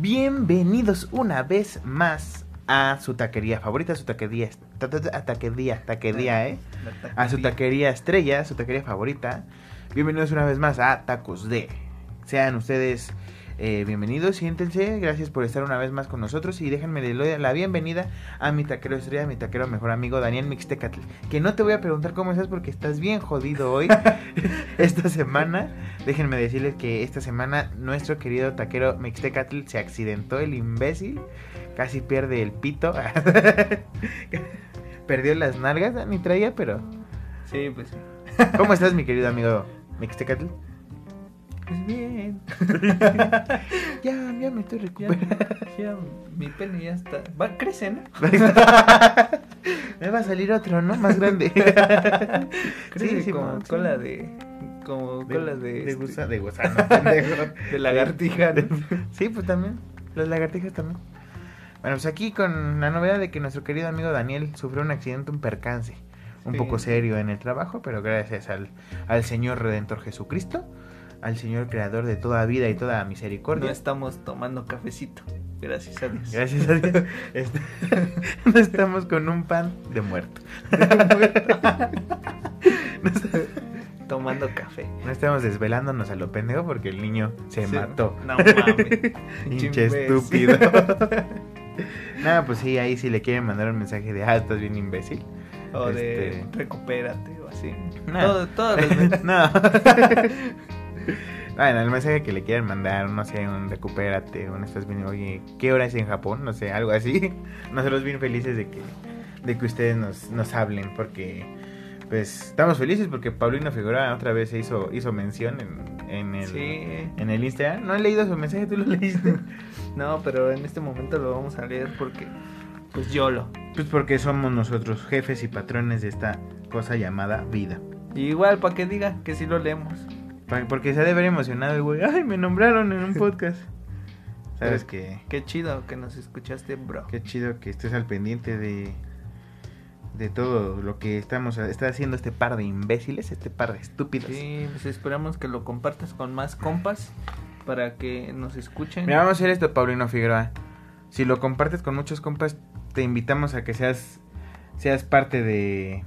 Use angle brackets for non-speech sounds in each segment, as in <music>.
Bienvenidos una vez más a su taquería favorita, su taquería, ta- ta- ta- taquería, taquería, ¿eh? A su taquería estrella, su taquería favorita. Bienvenidos una vez más a Tacos de. Sean ustedes eh, bienvenidos, siéntense, gracias por estar una vez más con nosotros y déjenme la bienvenida a mi taquero estrella, mi taquero mejor amigo Daniel Mixtecatl. Que no te voy a preguntar cómo estás porque estás bien jodido hoy, <laughs> esta semana. Déjenme decirles que esta semana nuestro querido taquero Mixtecatl se accidentó, el imbécil, casi pierde el pito. <laughs> Perdió las nalgas, ni traía, pero... Sí, pues sí. ¿Cómo estás, mi querido amigo Mixtecatl? Pues bien. <laughs> Ya, ya me estoy recuperando. ya, mi pene ya está. Va, crece, ¿no? <laughs> me va a salir otro, ¿no? Más grande. <laughs> Crece sí, como sí. cola de. Como cola de. de, este, gusa- de gusano, de lagartija. ¿no? Sí, pues también. Las lagartijas también. Bueno, pues aquí con la novedad de que nuestro querido amigo Daniel sufrió un accidente, un percance. Un Sí. poco serio en el trabajo, pero gracias al, al Señor Redentor Jesucristo, al Señor Creador de toda vida y toda No misericordia. estamos tomando cafecito. Gracias a Dios. Gracias a Dios. <laughs> Este- <laughs> no estamos con un pan de muerto. <laughs> No Tomando café. No estamos desvelándonos a lo pendejo porque el niño se Sí. mató. No mames. Hinche estúpido. Nada, pues sí, ahí sí le quieren mandar un mensaje de, ah, estás bien imbécil. O de Este- recupérate o así. No. Todo, todos los no. <laughs> Bueno, el mensaje que le quieren mandar, no sé, un recupérate, un estás bien, oye, ¿qué hora es en Japón? No sé, algo así. <laughs> Nosotros bien felices de que, de que ustedes nos, nos hablen, porque pues estamos felices porque Paulino Figueroa otra vez hizo, hizo mención en, en el, Sí. en el Instagram. No he leído su mensaje, ¿tú lo leíste? <laughs> No, pero en este momento lo vamos a leer porque. Pues YOLO. Pues porque somos nosotros jefes y patrones de esta cosa llamada vida. Y igual, para que diga que sí lo leemos. Porque se ha de ver emocionado el güey. Ay, me nombraron en un <laughs> podcast. Sabes que Qué chido que nos escuchaste, bro. qué chido que estés al pendiente de de todo lo que estamos está haciendo este par de imbéciles, este par de estúpidos. Sí, pues esperamos que lo compartas con más compas para que nos escuchen. Mira, vamos a hacer esto, Paulino Figueroa. Si lo compartes con muchos compas, te invitamos a que seas seas parte de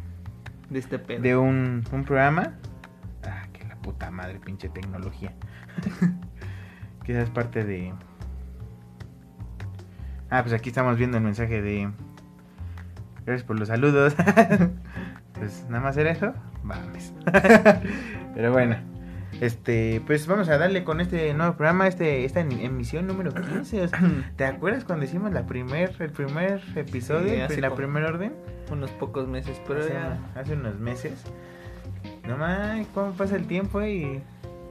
de este pedo. de un, un programa. Puta madre, pinche tecnología. <laughs> que seas parte de. Ah, pues aquí estamos viendo el mensaje de. Gracias por los saludos. <laughs> pues nada más era eso. Vamos. <laughs> Pero bueno. Este, pues vamos a darle con este nuevo programa, este, esta em- emisión número 15. o sea, <clears throat> ¿Te acuerdas cuando hicimos la primer, el primer episodio, Sí, hace la primera orden? Unos pocos meses, pero hace, ya hace unos meses. No mames, cómo pasa el tiempo y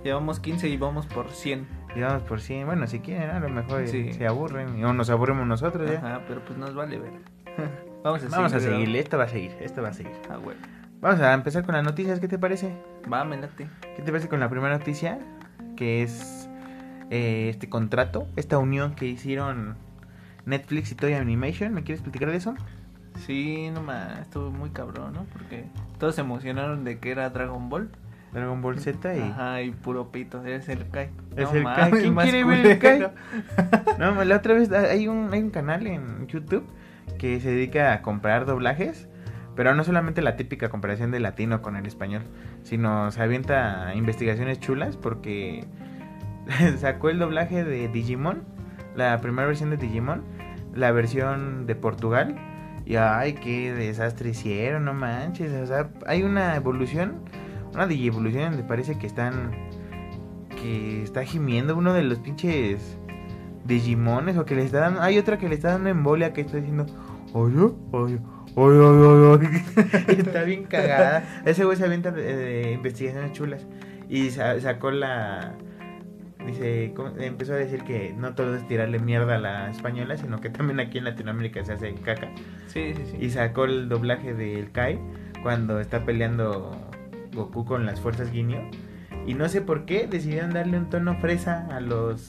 llevamos 15 y vamos por 100. llegamos por 100. Bueno, si quieren, a lo mejor Sí. se aburren o nos aburrimos nosotros ya. Ajá, pero pues nos vale ver. <laughs> vamos a Vamos a seguir, seguirle, esto va a seguir, esto va a seguir. Ah, bueno. Vamos a empezar con las noticias, ¿qué te parece? Va, me late. ¿Qué te parece con la primera noticia? Que es eh, este contrato, esta unión que hicieron Netflix y Toy Animation. ¿Me quieres platicar de eso? Sí, no más, estuvo muy cabrón, ¿no? Porque todos se emocionaron de que era Dragon Ball. Dragon Ball Z y... Ajá, y puro pito, es el Kai. Es No el Kai. ¿Quién más quiere ver el culero. <laughs> No, la otra vez hay un, hay un canal en YouTube que se dedica a comprar doblajes, pero no solamente la típica comparación de latino con el español, sino se avienta investigaciones chulas porque <laughs> sacó el doblaje de Digimon, la primera versión de Digimon, la versión de Portugal, y ay, qué desastre hicieron, no manches, o sea, hay una evolución, una digievolución donde parece que están, que está gimiendo uno de los pinches Digimones o que le está dando. Hay otra que le está dando embolia que está diciendo. Oye, oye, oye, oye, oye". <laughs> está bien cagada. Ese güey se avienta de, investigaciones chulas. Y sa- sacó la. Dice, empezó a decir que no todo es tirarle mierda a la española, sino que también aquí en Latinoamérica se hace caca. Sí, sí, sí. Y sacó el doblaje del Kai cuando está peleando Goku con las fuerzas Guineo. Y no sé por qué decidieron darle un tono fresa a los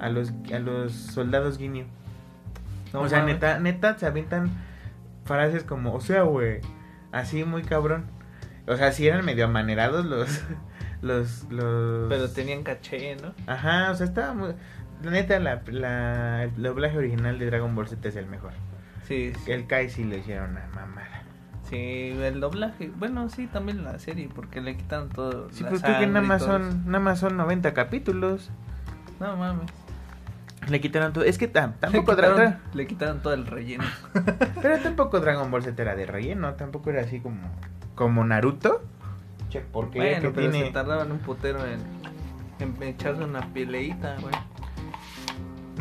a los a los soldados Guineo. No o sea, mames. neta, neta se avientan frases como, o sea, güey, así muy cabrón. O sea, sí eran medio amanerados los los los Pero tenían caché, ¿no? Ajá, o sea, estaba muy... la neta, la, la- el doblaje original de Dragon Ball Z es el mejor. Sí, sí, El Kai sí le hicieron una mamada. sí, el doblaje. Bueno, sí, también la serie, porque le quitan todo. Sí, pues creo que nada más, son, nada más son 90 capítulos. No mames. Le quitaron todo. Es que tam- Le tampoco quitaron, Dra- le quitaron todo el relleno. Pero tampoco Dragon Ball Z era de relleno. Tampoco era así como, como Naruto. Che, porque bueno, que pero tiene... se tardaban un putero en, en echarse una peleita, güey.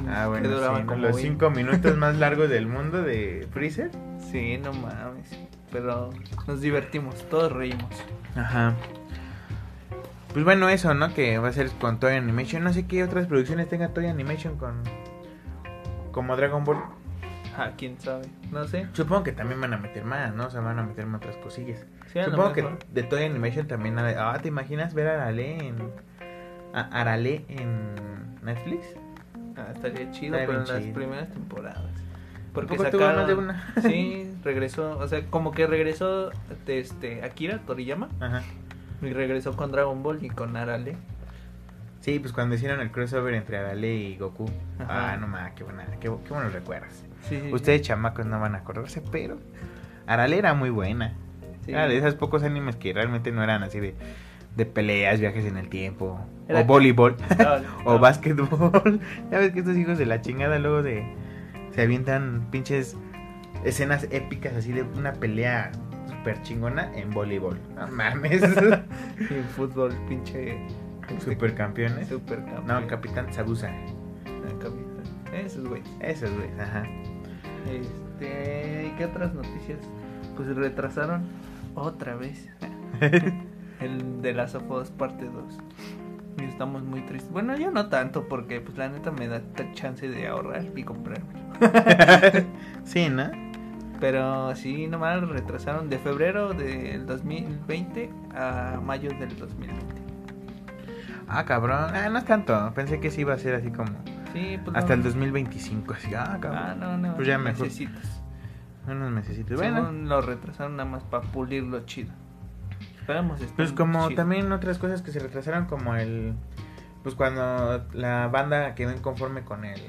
Ah, bueno, sí, como los 20. 5 minutos más largos del mundo de Freezer. Sí, no mames. Pero nos divertimos, todos reímos. Ajá. Pues bueno, eso, ¿no? Que va a ser con Toy Animation. No sé qué otras producciones tenga Toy Animation con... Como Dragon Ball. Ah, quién sabe. No sé. Supongo que también van a meter más, ¿no? O sea, van a meter más otras cosillas. Sí, Supongo que de Toy Animation también... Ah, ¿te imaginas ver a Arale en... A Arale en Netflix? Ah, estaría chido, Estaría pero en las primeras temporadas. Porque sacaron... más de una? <laughs> sí, regresó, o sea, como que regresó este Akira Toriyama Ajá. y regresó con Dragon Ball y con Arale. Sí, pues cuando hicieron el crossover entre Arale y Goku. Ajá. Ah, no mames, qué, buena, qué, qué buenos recuerdos. Sí, sí, Ustedes chamacos no van a acordarse, pero Arale era muy buena. Sí. Era de esos pocos animes que realmente no eran así de, de peleas, viajes en el tiempo, Era- o voleibol, <laughs> No, <laughs> o básquetbol. <laughs> ya ves que estos hijos de la chingada luego de se avientan pinches escenas épicas así de una pelea super chingona en voleibol. No mames. Y en fútbol, pinche. Supercampeones. Supercampeón. No, el Capitán Sabusa. Ah, capitán. Esos güey. Esos güey, ajá. Este. ¿y ¿Qué otras noticias? Pues retrasaron otra vez <laughs> el de las of Us parte 2. Y estamos muy tristes. Bueno, yo no tanto, porque pues la neta me da chance de ahorrar y comprármelo. <laughs> sí, ¿no? Pero sí, nomás retrasaron de febrero del 2020 a mayo del 2020. Ah, cabrón. Ah, no es tanto. Pensé que sí iba a ser así como Sí, pues hasta no. el 2025. Así, ah, cabrón. Ah, no, no. Pues ya mejor. Necesitas. Unos mesecitos. Bueno, Según lo retrasaron nada más para pulirlo chido. Esperamos esté pues como chido. también otras cosas que se retrasaron, como el. Pues cuando la banda quedó inconforme con el,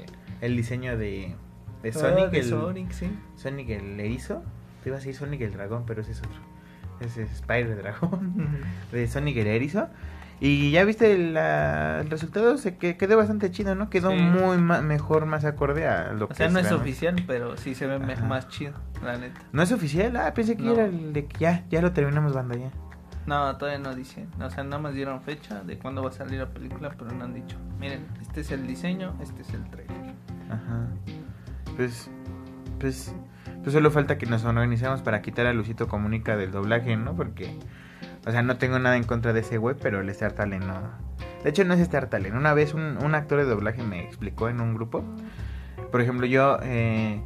el diseño de, de Ah, Sonic. de el, Sonic, sí. Sonic el erizo. Te iba a decir Sonic el dragón, pero ese es otro. Ese es Spider Dragón. de Sonic el erizo. Y ya viste la- el resultado, se que, quedó bastante chido, ¿no? Quedó Sí. muy ma- mejor, más acorde a lo O que sea, no es realmente. oficial, pero sí se ve Ajá. más chido, la neta. ¿No es oficial? Ah, pensé que No. era el de que ya, ya lo terminamos banda ya. No, todavía no dicen. O sea, nada más dieron fecha de cuándo va a salir la película, pero no han dicho. Miren, este es el diseño, este es el trailer. Ajá. Pues, pues, pues solo falta que nos organicemos para quitar a Lucito Comunica del doblaje, ¿no? Porque, o sea, no tengo nada en contra de ese güey, pero el Star Talent no. De hecho, no es Star Talent. Una vez un, un actor de doblaje me explicó en un grupo. Por ejemplo, yo eh,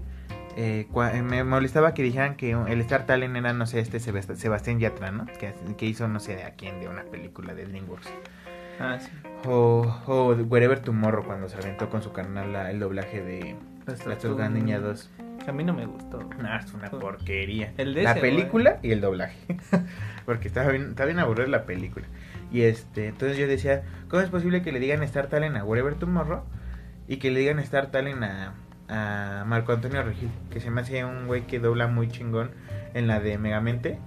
eh, eh, me molestaba que dijeran que el Star Talent era, no sé, este Sebast- Sebastián Yatra, ¿no? Que, que hizo, no sé, de a quién, de una película de DreamWorks. Ah, sí. O, o Wherever Tomorrow cuando se aventó con su canal la- el doblaje de Las Las Tortugas Niña 2. A mí no me gustó. No, es una porquería. El de la ese, película y el doblaje. <laughs> Porque estaba bien, estaba bien aburrida la película. Y este, entonces yo decía, ¿cómo es posible que le digan Star Talent a Wherever Tomorrow? Y que le digan Star Talent a, a Marco Antonio Regil, que se me hace un güey que dobla muy chingón en la de Megamente.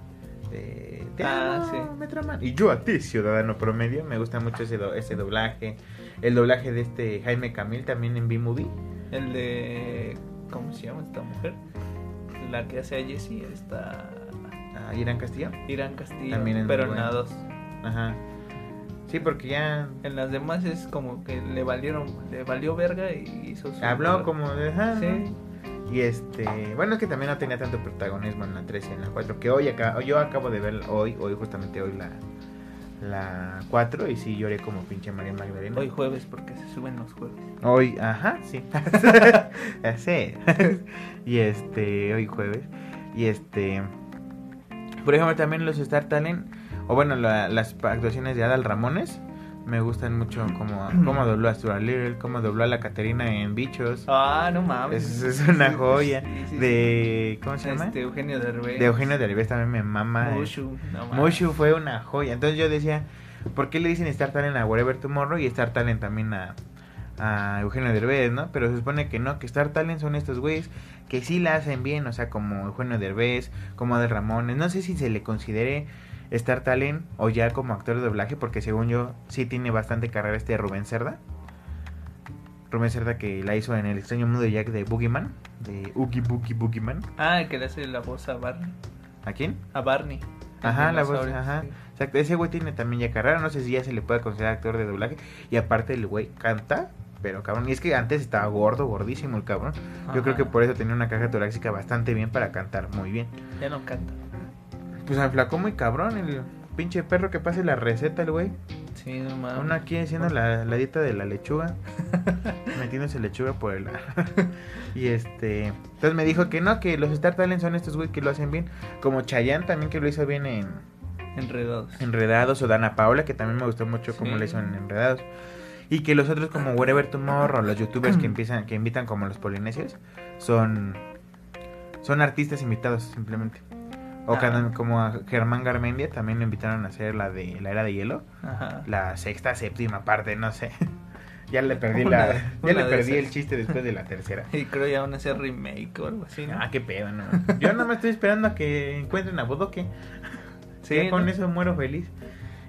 De, Ah, amo, sí. Metroman. Y yo a ti, ciudadano promedio, me gusta mucho ese, do- ese doblaje. El doblaje de este Jaime Camil también en B-Movie. El de. ¿Cómo se llama esta mujer? La que hace a Jessie, está. A Irán Castillo. Irán Castillo. También pero en la 2. Ajá. Sí, porque ya En las demás es como que le valieron, le valió verga y hizo su. habló como de... ¿no? Sí. Y este, bueno, es que también no tenía tanto protagonismo en la 3 y en la 4, que hoy acá, yo acabo de ver hoy, hoy justamente hoy la la 4 y sí lloré como pinche María Magdalena. Hoy jueves, porque se suben los jueves. Hoy, ajá, sí. <laughs> sí. y este, hoy jueves. Y este, por ejemplo, también los Star Talent, o bueno, la- las actuaciones de Adal Ramones, me gustan mucho como, <clears throat> como dobló a Stuart Little, como dobló a la Caterina en Bichos. Ah, no mames. Es, es una joya. Sí, sí, sí. De, ¿cómo se llama? Este, Eugenio Derbez. De Eugenio Derbez también me mama. Mushu. No mames. Mushu fue una joya. Entonces yo decía, ¿por qué le dicen Star Talent a Wherever Tomorrow y Star Talent también a, a Eugenio Derbez, ¿no? Pero se supone que no, que Star Talent son estos güeyes que sí la hacen bien, o sea, como Eugenio Derbez, como Adel Ramones. No sé si se le considere Star Talent o ya como actor de doblaje, porque según yo sí tiene bastante carrera este Rubén Cerda. Rubén Cerda que la hizo en El extraño mundo de Jack de Boogeyman, de Oogie Boogie Boogeyman. Ah, el que le hace la voz a Barney. ¿A quién? A Barney. Ajá, la voz, ajá. sí. Exacto, ese güey tiene también ya carrera, no sé si ya se le puede considerar actor de doblaje. Y aparte el güey canta, pero cabrón, y es que antes estaba gordo, gordísimo el cabrón. Yo creo que por eso tenía una caja torácica bastante bien para cantar muy bien. Ya no canta. Pues aflacó muy cabrón el pinche perro que pase la receta el güey. Sí, no mames. Uno aquí haciendo la, la dieta de la lechuga. <laughs> metiéndose lechuga por el... <laughs> y este... Entonces me dijo que no, que los Star Talent son estos güey que lo hacen bien. Como Chayanne también que lo hizo bien en... Enredados. Enredados o Dana Paula, que también me gustó mucho como Sí. le hizo en Enredados. Y que los otros como Wherever Tomorrow, los youtubers que <clears throat> empiezan, que invitan como los polinesios, son son artistas invitados simplemente. O Ah. cada- como a Germán Garmendia también lo invitaron a hacer la de la era de hielo, Ajá. la sexta, séptima parte, no sé. <laughs> ya le perdí Una- la ya le perdí esas. el chiste después de la tercera. <laughs> Y creo ya van a hacer remake o algo así, ¿no? Ah, qué pedo, no. Yo nada más estoy esperando a que encuentren a Bodoque. <laughs> Sí, ya con ¿no? eso muero feliz.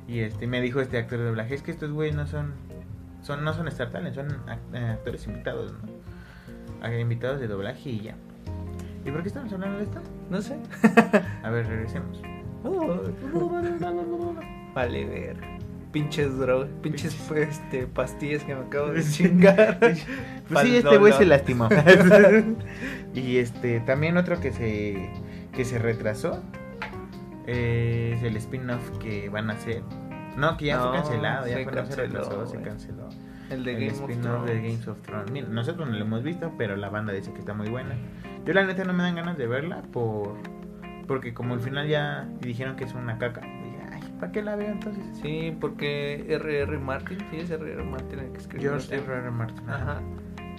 Y este me dijo este actor de doblaje, es que estos güeyes no son son no son Star Talent, son eh, actores invitados, ¿no? Invitados de doblaje y ya. ¿Y por qué estamos hablando de esto? No sé. <laughs> A ver, regresemos. Vale, ver. Pinches drogas, pinches este, pastillas que me acabo de chingar. <laughs> Pues sí, este güey se lastimó. <laughs> y este también otro que se que se retrasó eh, es el spin-off que van a hacer. No, que ya No, fue cancelado, ya se fue, se canceló, se güey. canceló. El de el Game of spin-off de Thrones. Games of Thrones. Mira, nosotros no lo hemos visto, pero la banda dice que está muy buena. Yo la neta no me dan ganas de verla por porque como al final ya dijeron que es una caca. Dije, ay, ¿para qué la veo entonces? Sí, porque R.R. Martin, sí, es R.R. Martin el que escribió. George los libros. R. R. Martin. Ajá.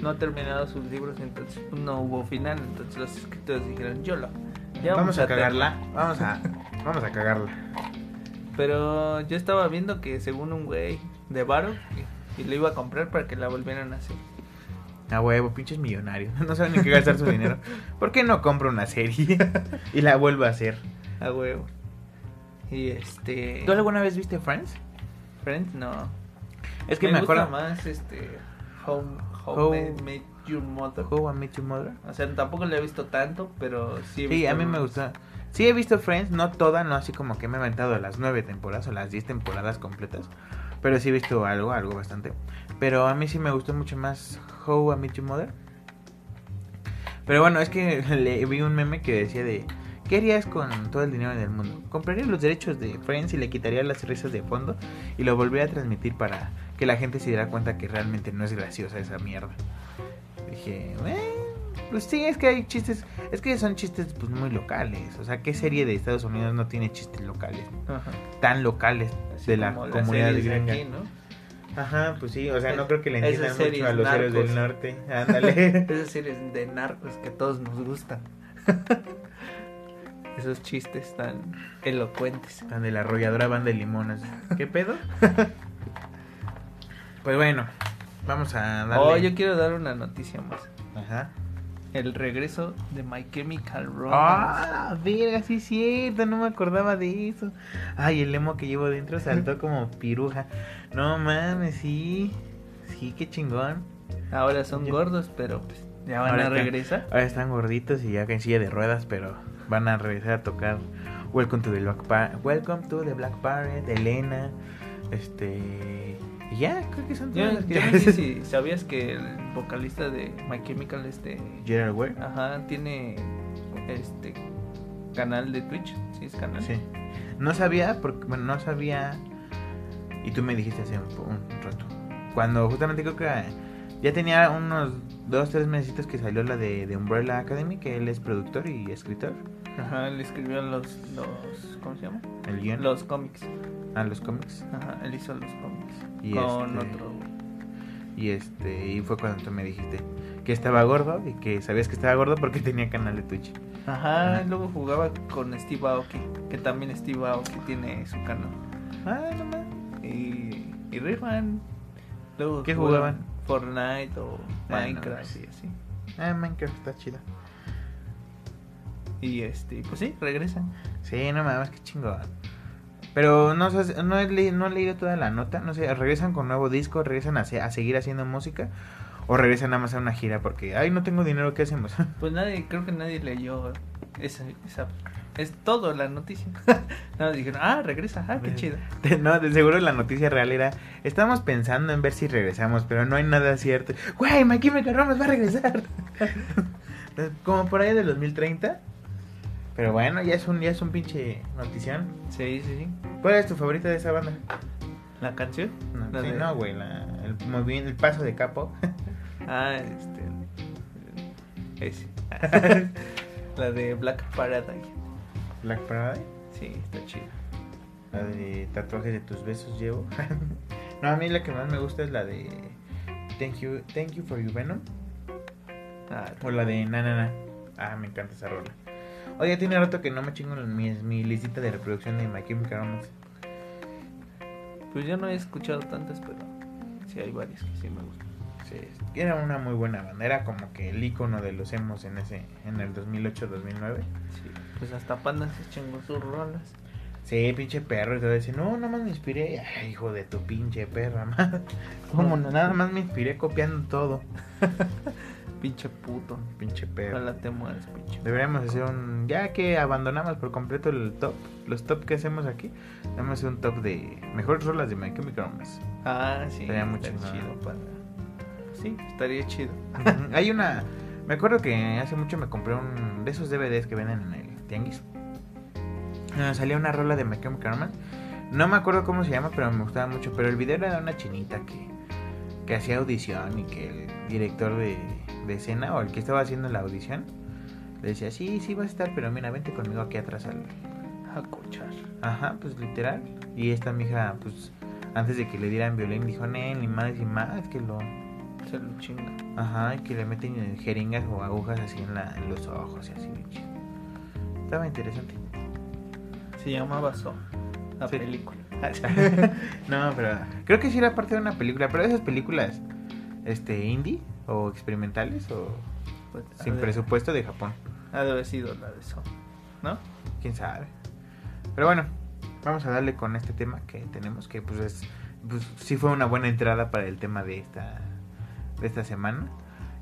No ha terminado sus libros, entonces no hubo final. Entonces los escritores dijeron, yo lo. ya vamos, a cagarla. terminar". Vamos a <laughs> vamos a cagarla. Pero yo estaba viendo que según un güey de Varo, y, lo iba a comprar para que la volvieran a hacer. A huevo, pinches millonarios. <laughs> No saben en qué gastar su dinero. ¿Por qué no compro una serie <laughs> y la vuelvo a hacer? A huevo. Y este. ¿Tú alguna vez viste Friends? Friends? No. Es que me, gusta acuerdo. más este. Home, home How- Met Your Mother. How I Met Your Mother. O sea, tampoco la he visto tanto, pero sí he Sí, visto a mí me gusta. Sí, he visto Friends, no toda, no así como que me he aventado las nueve temporadas o las diez temporadas completas. Pero sí he visto algo, algo bastante. Pero a mí sí me gustó mucho más How I Met Your Mother. Pero bueno, es que <laughs> le vi un meme que decía de... ¿Qué harías con todo el dinero del mundo? Compraría los derechos de Friends y le quitaría las risas de fondo y lo volvería a transmitir para que la gente se diera cuenta que realmente no es graciosa esa mierda. Dije, "Eh, pues sí, es que hay chistes, es que son chistes pues muy locales. O sea, ¿qué serie de Estados Unidos no tiene chistes locales? Ajá. Tan locales Así de la comunidad gringa. aquí, ¿no? Ajá, pues sí, o sea, no creo que le entiendan mucho a los héroes del norte. Ándale. <laughs> Esas series de narcos que a todos nos gustan. <laughs> Esos chistes tan elocuentes. Tan de la arrolladora banda de limones. ¿Qué pedo? <laughs> pues bueno, vamos a darle. Oh, yo quiero dar una noticia más. Ajá. El regreso de My Chemical Romance. Ah, verga, sí es cierto, no me acordaba de eso. Ay, el emo que llevo dentro saltó como piruja. No mames, sí. Sí, qué chingón. Ahora son Yo- gordos, pero pues, ya van Ahora a están- regresar. Ahora están gorditos y ya en silla de ruedas, pero van a regresar a tocar Welcome to the Black Parade, Welcome to the Black Parade, Elena, este y ya, creo que son Yo, todas las que yo no sé <laughs> si sabías que el vocalista de My Chemical, este, Gerard Way. ajá, tiene este canal de Twitch, sí es canal. Sí. No sabía porque bueno, no sabía y tú me dijiste hace un, un rato. Cuando justamente creo que ya tenía unos dos, tres meses que salió la de, de Umbrella Academy, que él es productor y escritor. Ajá, él escribió los, los, ¿cómo se llama? El guion. Los cómics. A los cómics. Ajá, él hizo los cómics. Y con este- otro. Y este, y fue cuando tú me dijiste que estaba gordo y que sabías que estaba gordo porque <laughs> tenía canal de Twitch. Ajá, Ajá. luego jugaba con Steve Aoki, que también Steve Aoki tiene su canal. Ah, no mames. Y, y rifan. Luego ¿Qué jugaban? Fortnite o Ah, no, Minecraft sí. y así. Ah, Minecraft está chido. Y este, pues sí, regresan. Sí, no mames, qué chingón. Pero no no he, no he leído toda la nota. No sé, ¿regresan con nuevo disco? ¿Regresan a, a seguir haciendo música? ¿O regresan nada más a una gira? Porque, ay, no tengo dinero, ¿qué hacemos? <laughs> Pues nadie, creo que nadie leyó esa, esa es todo la noticia. <laughs> Nada, dijeron, ah, regresa, ah, qué chido. No, de seguro la noticia real era, estamos pensando en ver si regresamos, pero no hay nada cierto. Güey, Chemical Romance va a regresar. <laughs> Como por ahí del 2030. Pero bueno, ya es un, ya es un pinche notición. Sí, sí, sí. ¿Cuál es tu favorita de esa banda? ¿La canción? No, La sí, de- no, güey, la- el, el paso de capo. <laughs> Ah, este. Ese. <laughs> la de Black Paradise. Black Paradise. Sí, está chido. La de tatuajes de tus besos llevo. <laughs> no, a mí la que más me gusta es la de Thank you, thank you for your venom. Ah, O la de Na Na Na. Ah, me encanta esa rola. Oye, tiene rato que no me chingo en mi, mi listita de reproducción de My Chemical Romance. pues yo no he escuchado tantas, pero sí hay varias que sí me gustan. Sí, era una muy buena banda. Era como que el icono de los emos en ese en el 2008-2009. Sí, pues hasta Panda se chingó sus rolas. Sí, pinche perro. Y te decir, no, nada más me inspiré. Ay, hijo de tu pinche perra, <laughs> madre. ¿Cómo? no? Nada más me inspiré copiando todo. <laughs> Pinche puto. Pinche perro. Ojalá te mueres, pinche. Deberíamos hacer un. Ya que abandonamos por completo el top, los top que hacemos aquí, hacer un top de mejores rolas de My Chemical Romance. Ah, sí. Estaría chingón. chido, Panda. Sí, estaría chido. Hay una. Me acuerdo que hace mucho me compré un de esos DVDs que venden en el tianguis. Ah, salía una rola de My Chemical Romance. No me acuerdo cómo se llama, pero me gustaba mucho. Pero el video era de una chinita que, que hacía audición y que el director de, de escena o el que estaba haciendo la audición le decía: Sí, sí, vas a estar, pero mira, vente conmigo aquí atrás al, A cochar. Ajá, pues literal. Y esta mija, pues, antes de que le dieran violín, dijo, ni más ni más, que lo. Se lo chinga. Ajá, que le meten jeringas o agujas así en, la, en los ojos y así. Estaba interesante. Se llamaba So. La Sí. película. <laughs> no, pero creo que sí era parte de una película, pero esas películas, este, indie o experimentales o Pues, sin presupuesto de Japón, Ha de haber sido la de So. ¿No? quién sabe. Pero bueno, vamos a darle con este tema que tenemos, que pues es, pues sí fue una buena entrada para el tema de esta, de esta semana,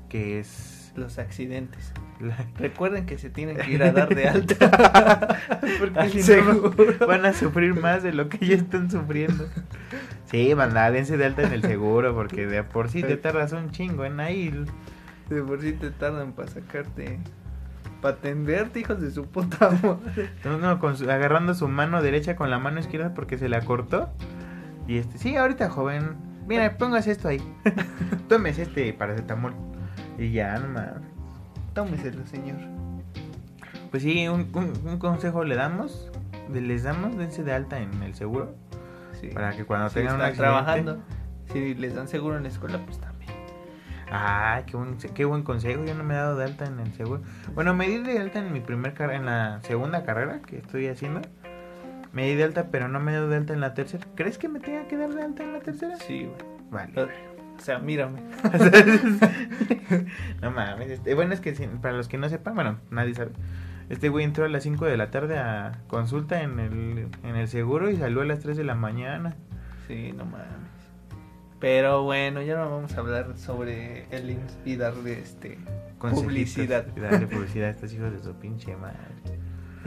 que es Los accidentes. la- Recuerden que se tienen que ir a dar de <laughs> alta. <laughs> Porque si no seguro. van a sufrir más de lo que ya están sufriendo. Sí, banda, dense de alta en el seguro porque de por sí te tardas un chingo en ahí. De por sí te tardan para sacarte. Para atenderte, hijos de su puta madre. No, no, con su- agarrando su mano derecha con la mano izquierda porque se la cortó. Y este, sí, ahorita joven, mira, póngase esto ahí. <laughs> Tómese este paracetamol. Y ya, no mames. Tómeselo, señor. Pues sí, un, un- un consejo le damos, les damos, dense de alta en el seguro. Sí. Para que cuando Si tengan un accidente... trabajando. Si les dan seguro en la escuela, pues también. Ah, qué buen, qué buen consejo. Yo no me he dado de alta en el seguro. Bueno, me di de alta en mi primer carrera, en la segunda carrera que estoy haciendo. Me di de alta, pero no me he dado de alta en la tercera. ¿Crees que me tenga que dar de alta en la tercera? Sí, güey. Vale. O sea, mírame. <laughs> no mames. Este, bueno, es que para los que no sepan, bueno, nadie sabe. Este güey entró a las 5 de la tarde a consulta en el, en el seguro y salió a las 3 de la mañana. Sí, no mames. Pero bueno, ya no vamos a hablar sobre el IMSS y darle este publicidad. Darle publicidad a estos hijos de su pinche madre.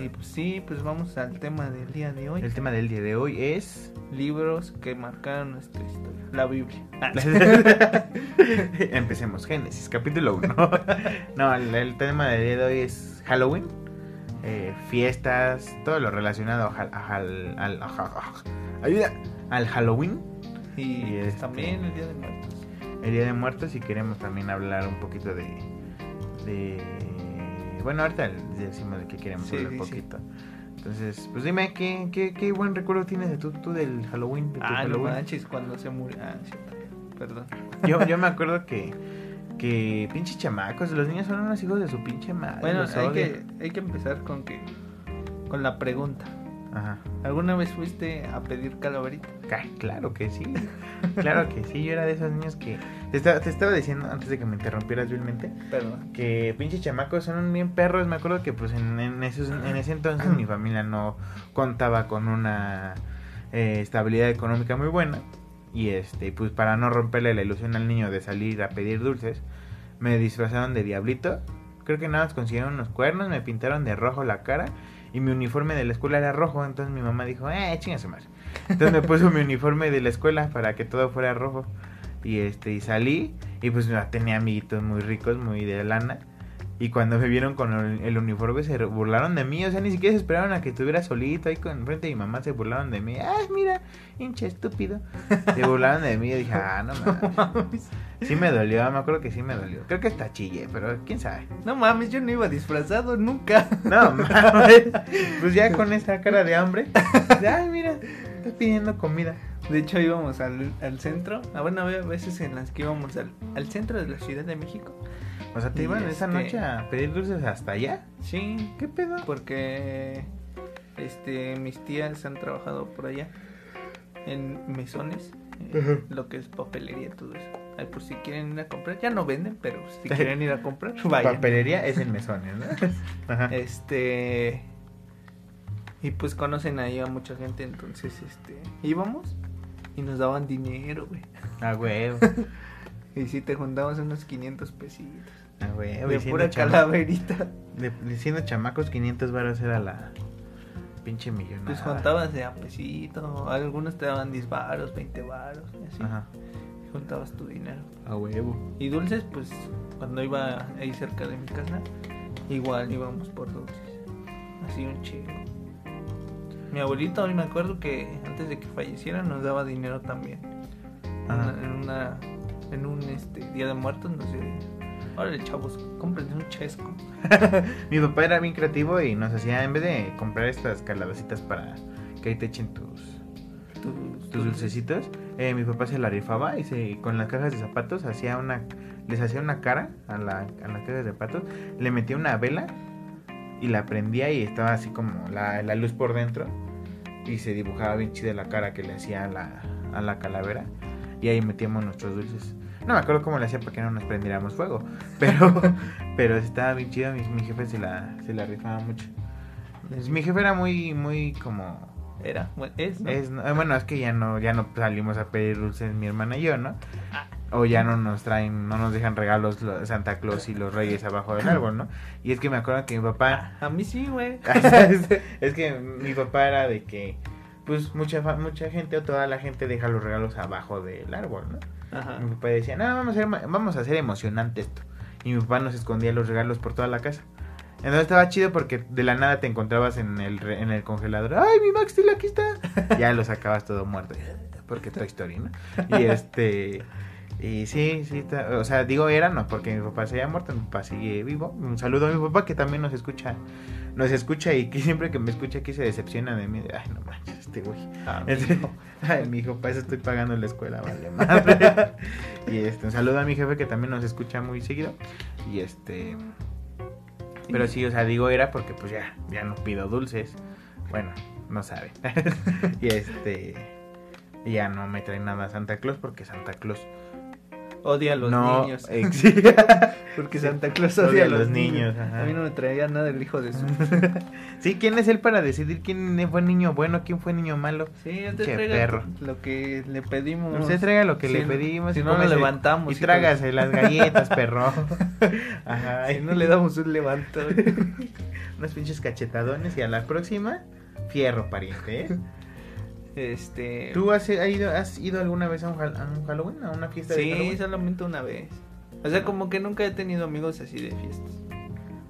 Y pues sí, pues vamos al tema del día de hoy. El tema del día de hoy es Libros que marcaron nuestra historia. La Biblia. Ah, <laughs> Empecemos, Génesis, capítulo 1. <laughs> no, el, el tema del día de hoy es Halloween, eh, fiestas, todo lo relacionado al, a- a- ayuda, al Halloween, y Y pues este- también el Día de Muertos. el Día de Muertos, y queremos también hablar un poquito de... de bueno, ahorita decimos de qué queremos Sí, hablar un sí. poquito. Entonces, pues dime, ¿qué, qué, qué buen recuerdo tienes de tú, tú del Halloween? De Ah, no Halloween? manches, cuando se murió. Ah. Perdón. Yo, yo me <laughs> acuerdo que, que pinches chamacos, los niños son unos hijos de su pinche madre. Bueno, hay que, hay que empezar con que con la pregunta. Ajá. ¿Alguna vez fuiste a pedir calaverita? Ca- Claro que sí. <laughs> Claro que sí. Yo era de esos niños que. Te estaba, te estaba diciendo antes de que me interrumpieras vilmente. Perdón. Que pinches chamacos son bien perros. Me acuerdo que pues en, en, esos, en ese entonces mi familia no contaba con una eh, estabilidad económica muy buena. Y este, pues para no romperle la ilusión al niño de salir a pedir dulces, me disfrazaron de diablito. Creo que nada más consiguieron unos cuernos, me pintaron de rojo la cara. Y mi uniforme de la escuela era rojo, entonces mi mamá dijo, eh, chingas más. Entonces me puso mi uniforme de la escuela para que todo fuera rojo. Y este, y salí, y pues ya tenía amiguitos muy ricos, muy de lana. Y cuando me vieron con el, el uniforme se burlaron de mí, o sea, ni siquiera se esperaron a que estuviera solito ahí con frente de mi mamá, se burlaron de mí. Ay, mira, hinche estúpido. Se burlaron de mí y dije, ah, no <laughs> mames. Sí me dolió, me acuerdo que sí me dolió. Creo que hasta chillé, pero quién sabe. No mames, yo no iba disfrazado nunca. No, <laughs> mames. Pues ya con esa cara de hambre. Ay, mira, está pidiendo comida. De hecho, íbamos al, al centro. Ah, bueno, había veces en las que íbamos al, al centro de la Ciudad de México. O sea, ¿te Y iban esa este- noche a pedir dulces hasta allá? Sí, ¿Qué pedo? porque este mis tías han trabajado por allá en mesones, eh, lo que es papelería, todo eso. Ay, por si quieren ir a comprar, ya no venden, pero si <laughs> quieren ir a comprar, vayan. Papelería es en <laughs> mesones, ¿no? Ajá. Este y pues conocen ahí a mucha gente, entonces este íbamos y nos daban dinero, güey. A huevo. <laughs> Y si te juntamos unos 500 pesitos. A huevo. De pura calaverita. de- siendo chamacos, 500 baros era la pinche millonada. Pues juntabas de a pesito, algunos te daban 10 varos, 20 varos, así. Ajá. Juntabas tu dinero. A huevo. Y dulces, pues cuando iba ahí cerca de mi casa, igual íbamos por dulces. Así un chico. Mi abuelito, hoy me acuerdo que antes de que falleciera nos daba dinero también. Ajá. En una, en un este, día de muertos nos dio dinero. Órale, chavos, cómprense un chesco. <laughs> Mi papá era bien creativo y nos hacía, en vez de comprar estas calabecitas para que ahí te echen tus, Tus, tus dulcecitos, eh, mi papá se la rifaba y se, con las cajas de zapatos hacía una, les hacía una cara a, la, a las cajas de zapatos, le metía una vela y la prendía y estaba así como la, la luz por dentro y se dibujaba bien chida la cara que le hacía a la, a la calavera y ahí metíamos nuestros dulces. No me acuerdo cómo le hacía para que no nos prendiéramos fuego, <laughs> pero, pero estaba bien chido, mi, mi jefe se la, se la rifaba mucho. Pues, Mi jefe era muy, muy como Era, es, ¿no? es, no- eh, bueno, es que ya no, ya no salimos a pedir dulces mi hermana y yo, ¿no? O ya no nos traen, no nos dejan regalos los Santa Claus y los Reyes abajo del árbol, ¿no? Y es que me acuerdo que mi papá, A mí sí, güey. <laughs> es que mi papá era de que, pues mucha mucha gente o toda la gente deja los regalos abajo del árbol, ¿no? Ajá. Mi papá decía, no, vamos a hacer, vamos a hacer emocionante esto. Y mi papá nos escondía los regalos por toda la casa. Entonces estaba chido porque de la nada te encontrabas en el, en el congelador. ¡Ay, mi Max Steel aquí está! <laughs> Ya lo sacabas todo muerto. Porque Toy Story, ¿no? Y este... Y sí, sí, está- o sea, digo era, no, porque mi papá se haya muerto, mi papá sigue vivo. Un saludo a mi papá que también nos escucha, nos escucha y que <laughs> siempre que me escucha aquí se decepciona de mí. Ay, no manches, este güey. Ah, <laughs> Ay, mi hijo, para eso estoy pagando la escuela, vale madre. <laughs> y este, un saludo a mi jefe que también nos escucha muy seguido. Y este. Pero sí, o sea, digo era porque pues ya, ya no pido dulces. Bueno, no sabe. y este. Ya no me trae nada Santa Claus porque Santa Claus Odia a los no niños. <laughs> existe. <laughs> Porque Santa Claus odia, a los niños. ajá. A mí no me traía nada el hijo de su. <laughs> sí, ¿quién es él para decidir quién fue niño bueno, quién fue niño malo? Sí, usted Qué traiga perro. lo que le pedimos. Usted traiga lo que Si le pedimos. Si y no, cómese- levantamos. Y trágase las galletas, perro. Ajá. Si no le damos un levantón. unos pinches cachetadones y a la próxima, fierro, pariente, ¿eh? Este. ¿Tú has ido, has ido alguna vez a un, a un Halloween, a una fiesta de Sí, Halloween? solamente una vez. O sea, como que nunca he tenido amigos así de fiestas.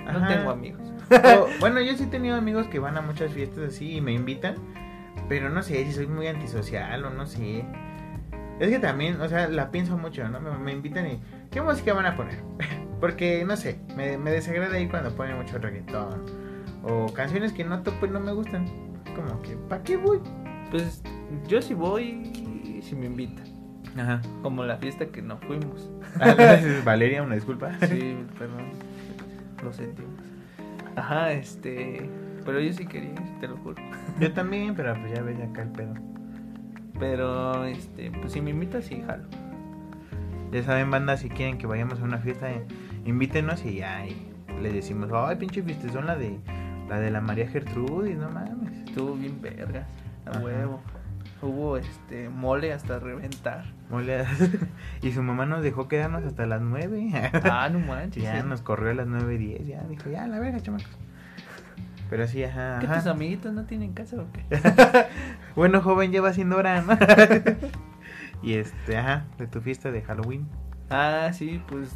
No Ajá. tengo amigos. O- <laughs> bueno, yo sí he tenido amigos que van a muchas fiestas así y me invitan, pero no sé si soy muy antisocial o no sé. Es que también, o sea, la pienso mucho, ¿no? Me, me invitan y, ¿qué música van a poner? <laughs> Porque, no sé, me, me desagrada ahí cuando ponen mucho reggaetón o canciones que no topo y no me gustan. Como que, ¿para qué voy? Pues yo sí voy si me invitan. Ajá. Como la fiesta que no fuimos. <laughs> Valeria, una disculpa. Sí, perdón. Lo sentimos. Ajá, este. Pero yo sí quería, te lo juro. Yo también, pero pues ya ves acá el pedo. Pero, este, pues si me invitas, sí, jalo. Ya saben, banda, si quieren que vayamos a una fiesta, invítenos y ya y le decimos, ay, pinche fiesta, son la de la de la María Gertrudis, no mames. Estuvo bien verga, a huevo. Hubo, este, mole hasta reventar. Mole. <laughs> y su mamá nos dejó quedarnos hasta las nueve. Ah, no <laughs> manches. ya ¿eh? nos corrió a las nueve diez, ya dijo, ya, la verga, chamacos. Pero sí, ajá. ¿Qué tus amiguitos no tienen casa o qué? <laughs> Bueno, joven, lleva siendo hora, ¿no? y este, ajá, de tu fiesta de Halloween. Ah, sí, pues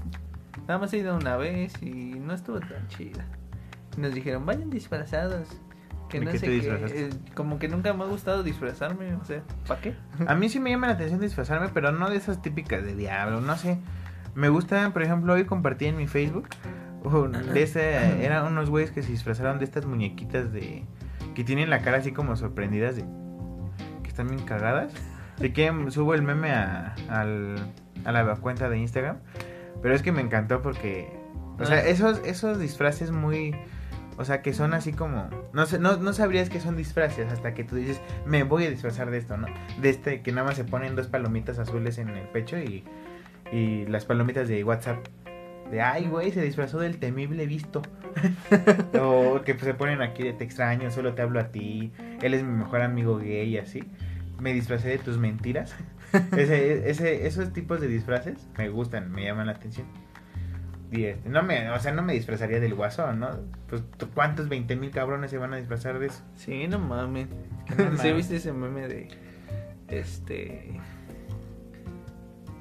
nada más he ido una vez y no estuvo tan chida. Nos dijeron, vayan disfrazados. Que ¿De no qué sé te qué. disfrazaste? eh, como que nunca me ha gustado disfrazarme, o sea, ¿para qué? A mí sí me llama la atención disfrazarme, pero no de esas típicas de diablo, no sé. Me gusta, por ejemplo, hoy compartí en mi Facebook un- de ese, eran unos güeyes que se disfrazaron de estas muñequitas de que tienen la cara así como sorprendidas de que están bien cagadas. Si quieren subo el meme a, al- a la cuenta de Instagram, pero es que me encantó porque o sea, Ah. esos esos disfraces muy o sea, que son así como no no, no sabrías que son disfraces hasta que tú dices, "Me voy a disfrazar de esto", ¿no? De este que nada más se ponen dos palomitas azules en el pecho y y las palomitas de WhatsApp. De, ay, güey, se disfrazó del temible visto. <laughs> o que pues, se ponen aquí de te extraño, solo te hablo a ti. Él es mi mejor amigo gay así. Me disfracé de tus mentiras. <laughs> ese, ese, esos tipos de disfraces me gustan, me llaman la atención. No me, o sea, no me disfrazaría del guasón, ¿no? Pues ¿tú- ¿cuántos 20 mil cabrones se van a disfrazar de eso? Sí, no mames. <laughs> No ¿Sí mames. viste ese meme de. Este.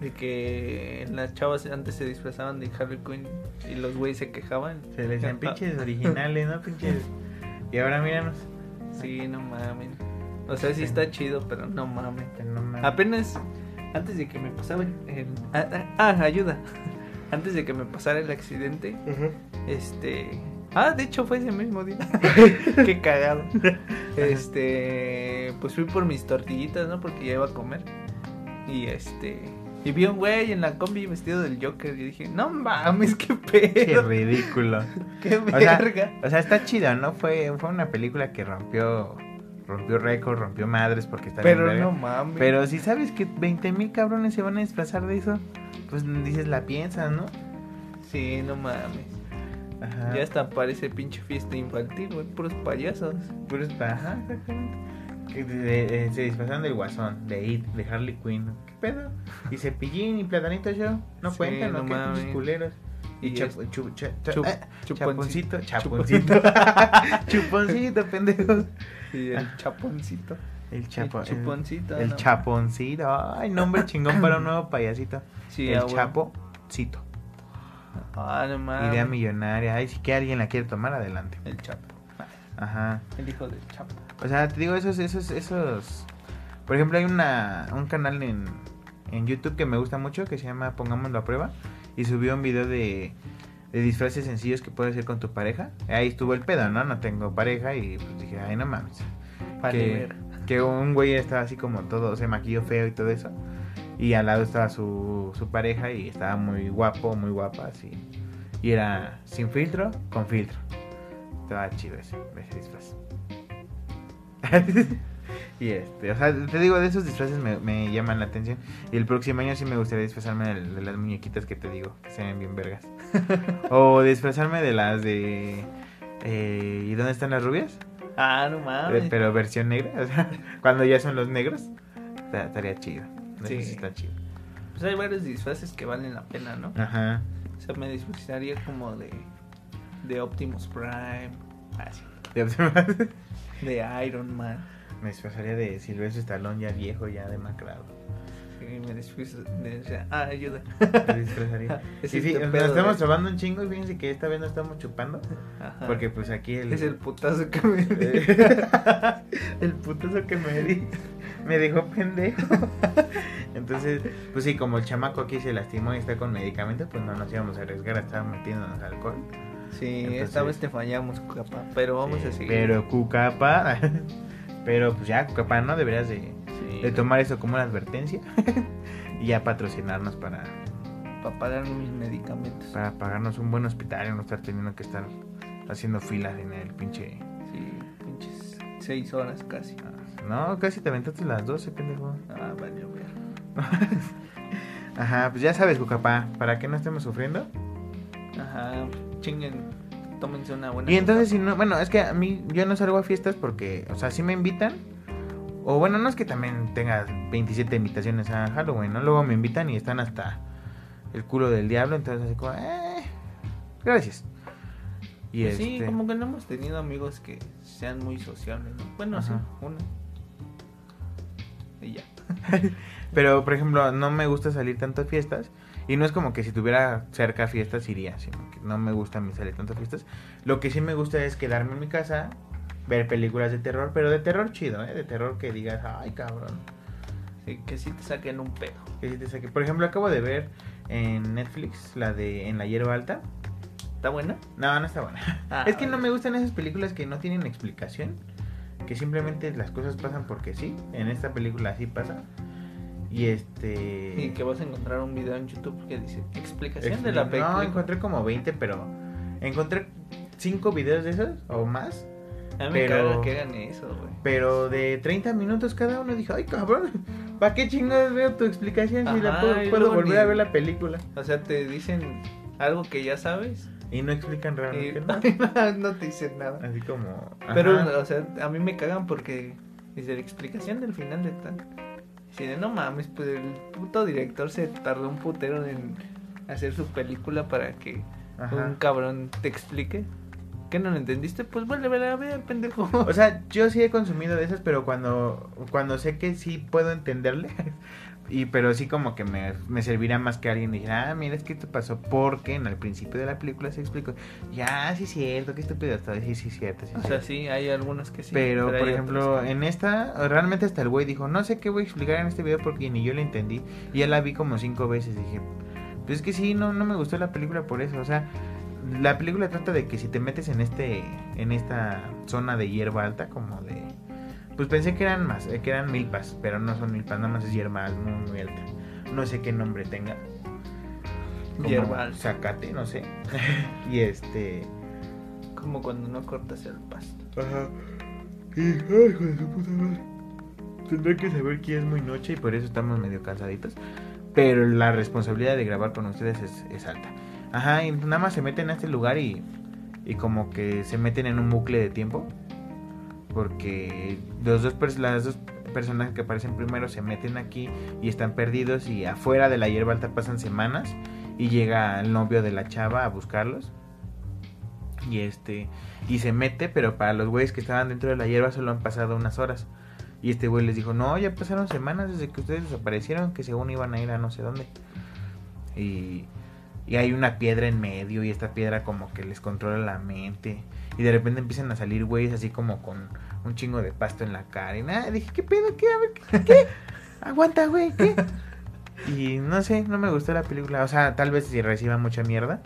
De que las chavas antes se disfrazaban de Harley Quinn y los güeyes se quejaban? Se les decían pinches originales, ¿no? Pinches. <laughs> Y ahora míranos. Sí, no mames. O sea, sí está chido, pero no mames. Que no mames. Apenas antes de que me pasara el. Ah, ah, ah, ayuda. Antes de que me pasara el accidente, este. Ah, de hecho fue ese mismo día. <laughs> Qué cagado. <laughs> Este. Pues fui por mis tortillitas, ¿no? Porque ya iba a comer. Y este. Y vi un güey en la combi vestido del Joker. Y dije, no mames, qué Qué pedo. ridículo. <laughs> Qué O sea, verga. o sea, está chido, ¿no? Fue, fue una película que rompió rompió récord, rompió madres porque está bien Pero no mames. Pero si sabes que 20 mil cabrones se van a disfrazar de eso, pues dices la piensas, ¿no? Sí, no mames. Ajá. Ya hasta parece pinche fiesta infantil, güey. Puros payasos. Puros pa- ajá, exactamente. Que de- de- de- se disfrazaron del guasón, de It, de Harley Quinn. ¿Qué pedo? Y Cepillín y Platanito Show. No Sí, cuentan, ¿no? no mames. culeros. Y, Y chapu- chu- cha- cha- Chup- eh, chuponcito. chaponcito. Chaponcito. <laughs> Chuponcito, pendejo. Sí, el chaponcito. El chapo. El chuponcito, El, ¿no? chaponcito. Ay, nombre <coughs> chingón para un nuevo payasito. Sí, el güey. chapocito. Ah, no mames. Idea millonaria. Ay, si que alguien la quiere tomar, adelante. El chapo. Ajá. El hijo del chapo. O sea, te digo, esos, esos, esos. Por ejemplo, hay una, un canal en, en YouTube que me gusta mucho que se llama Pongámoslo a prueba. Y subió un video de, de disfraces sencillos que puedes hacer con tu pareja. Ahí estuvo el pedo, ¿no? No tengo pareja y pues dije, ay, no mames. Que, que un güey estaba así como todo, se maquilló feo y todo eso. Y al lado estaba su, su pareja y estaba muy guapo, muy guapa, así. Y era sin filtro, con filtro. Estaba chido ese, ese disfraz. <laughs> y este, o sea, te digo, de esos disfraces me, me llaman la atención. Y el próximo año sí me gustaría disfrazarme de, de las muñequitas que te digo, que se ven bien vergas. <laughs> o disfrazarme de las de... eh, ¿Y dónde están las rubias? Ah, no Eh, mames. pero versión negra, o sea, <laughs> cuando ya son los negros, esta- estaría chido. Sí. sí está chido. Pues hay varios disfraces que valen la pena, ¿no? Ajá. O sea, me disfrazaría como de. De Optimus Prime. Así. De Iron Man. Me disfrazaría de Silvestre Stallone ya viejo, ya demacrado. Sí, me sea, ah, ayuda. <laughs> Me disfrazaría. <laughs> Sí, este nos pedo estamos tomando un chingo y fíjense que esta vez no estamos chupando. Ajá. Porque pues aquí el... Es el putazo que me di. <laughs> el putazo que me di me dejó pendejo. Entonces, pues sí, como el chamaco aquí se lastimó y está con medicamentos, pues no nos íbamos a arriesgar a estar metiéndonos alcohol. Sí, Entonces- esta vez te fallamos, capaz. Pero vamos Sí, a seguir. Pero Cucapa, pero pues ya Cucapa no deberías de, Sí, de tomar eso como una advertencia <laughs> y ya patrocinarnos para, Para pagar mis medicamentos. para pagarnos un buen hospital y no estar teniendo que estar haciendo filas en el pinche Sí. seis horas casi. No, casi te aventaste las 12, pendejo. Ah, vale, ver. <laughs> Ajá, pues ya sabes, Cucapá, para que no estemos sufriendo. Ajá, chinguen, tómense una buena. Y entonces, si no, bueno, es que a mí yo no salgo a fiestas porque, o sea, si me invitan. O bueno, no es que también tenga 27 invitaciones a Halloween, ¿no? Luego me invitan y están hasta el culo del diablo, entonces así como, eh, gracias. Y Pues Sí, este, como que no hemos tenido amigos que sean muy sociables, ¿no? Bueno, sí, uno. Y ya. <laughs> Pero, por ejemplo, no me gusta salir tanto a fiestas. Y no es como que si tuviera cerca fiestas iría, sino que no me gusta a mí salir tanto a fiestas. Lo que sí me gusta es quedarme en mi casa, ver películas de terror, pero de terror chido, ¿eh? De terror que digas, ay, cabrón. Sí, que sí te saquen un pedo. Que sí te saque. Por ejemplo, acabo de ver en Netflix la de En la hierba alta. ¿Está buena? No, no está buena. Ah, es que no me gustan esas películas que no tienen explicación. Que simplemente las cosas pasan porque sí. En esta película así pasa. Y este... Y que vas a encontrar un video en YouTube que dice explicación de la película. No, encontré como 20, pero encontré 5 videos de esos o más. A mí me pero- caga que hagan eso, güey. Pero de 30 minutos cada uno. Dije, ay cabrón, <laughs> ¿para qué chingados veo tu explicación si la puedo, y volver ni- a ver la película? O sea, te dicen algo que ya sabes Y no explican y realmente nada. <laughs> no te dicen nada. Así como... Pero, o sea, a mí me cagan porque dice la explicación del final de tal. De, no mames, pues el puto director se tardó un putero en hacer su película para que Ajá. un cabrón te explique. ¿Qué no lo entendiste? Pues vuelve a ver, pendejo. O sea, yo sí he consumido de esas, pero cuando, cuando sé que sí puedo entenderle, <laughs> y pero sí como que me, me servirá más que alguien dijera, ah, mira, es que esto pasó porque en el principio de la película se explicó. Ya, sí es cierto, qué estúpido está. Sí, sí es cierto, sí O sea, cierto. sí, hay algunos que sí. pero, por hay ejemplo, en esta, realmente hasta el güey dijo, no sé qué voy a explicar en este video porque ni yo lo entendí. Y ya la vi como cinco veces. Dije, pues es que sí, no, no me gustó la película por eso. O sea, la película trata de que si te metes en este, en esta zona de hierba alta, como de, pues pensé que eran más, eh, que eran milpas, pero no son milpas, nada más es hierba alta, muy, muy alta. No sé qué nombre tenga. Como Hierba alta. Zacate, no sé. <laughs> y este. Como cuando no cortas el pasto. Ajá. Y, ay, hijo de su puta madre. Tendré que saber que es muy noche y por eso estamos medio cansaditos. Pero la responsabilidad de grabar con ustedes es, es alta. Ajá, y nada más se meten a este lugar y, y como que se meten en un bucle de tiempo. Porque los dos las dos personas que aparecen primero se meten aquí y están perdidos y afuera de la hierba alta pasan semanas y llega el novio de la chava a buscarlos. Y este y se mete, pero para los güeyes que estaban dentro de la hierba solo han pasado unas horas. Y este güey les dijo, "No, ya pasaron semanas desde que ustedes desaparecieron, que según iban a ir a no sé dónde." Y y hay una piedra en medio y esta piedra como que les controla la mente. Y de repente empiezan a salir güeyes así como con un chingo de pasto en la cara. Y nada, dije, ¿qué pedo? ¿Qué? A ver, ¿qué? ¿Qué? <laughs> Aguanta, güey, ¿qué? <laughs> Y no sé, no me gustó la película. O sea, tal vez si reciba mucha mierda.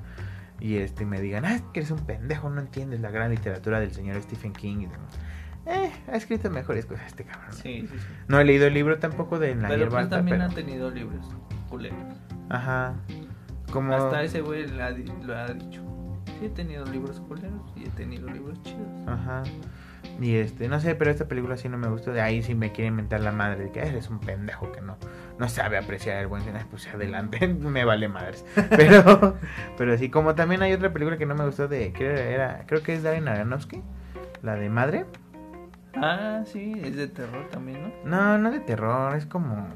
Y este me digan, ah, que eres un pendejo, no entiendes la gran literatura del señor Stephen King. Y demás. Eh, ha escrito mejores cosas este cabrón. Sí, sí, sí. No he leído el libro tampoco de la Pero hierba pues también pero- ha tenido libros culeros. Ajá. Como... Hasta ese güey lo ha, lo ha dicho. Sí, he tenido libros culeros y he tenido libros chidos. Ajá. Y este, no sé, pero esta película sí no me gustó. De ahí sí me quiere inventar la madre de que "Ay, eres un pendejo que no, no sabe apreciar el buen cine. Pues adelante, <laughs> me vale madres. <laughs> Pero, pero sí, como también hay otra película que no me gustó de, creo, era, creo que es Darren Aronofsky, la de Madre. Ah, sí, es de terror también, ¿no? No, no de terror, es como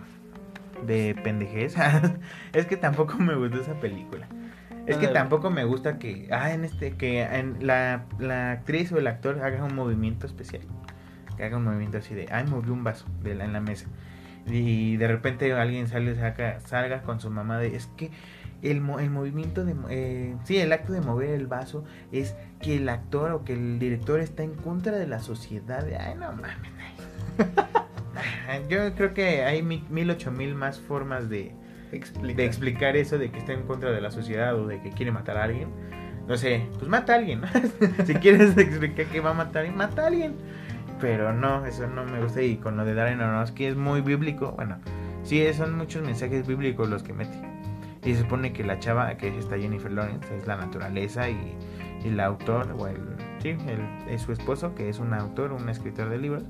de pendejez. <laughs> es que tampoco me gustó esa película. Es que tampoco me gusta que, ah, en este, que en la, la actriz o el actor haga un movimiento especial. Que haga un movimiento así de, ay, movió un vaso de la, en la mesa. Y de repente alguien sale, saca, salga con su mamá de, es que el, el movimiento de, eh, sí, el acto de mover el vaso es que el actor o que el director está en contra de la sociedad. Ay, no mames. <laughs> Yo creo que hay mi- mil, ocho mil más formas de, Explica. de explicar eso de que está en contra de la sociedad o de que quiere matar a alguien. No sé, pues mata a alguien. ¿no? <laughs> si quieres <laughs> explicar que va a matar a alguien, mata a alguien. Pero no, eso no me gusta. Y con lo de Darren Aronofsky es muy bíblico. Bueno, sí, son muchos mensajes bíblicos los que mete. Y se supone que la chava, que es esta Jennifer Lawrence, es la naturaleza y, y el autor, o el, Sí, él es su esposo, que es un autor, un escritor de libros,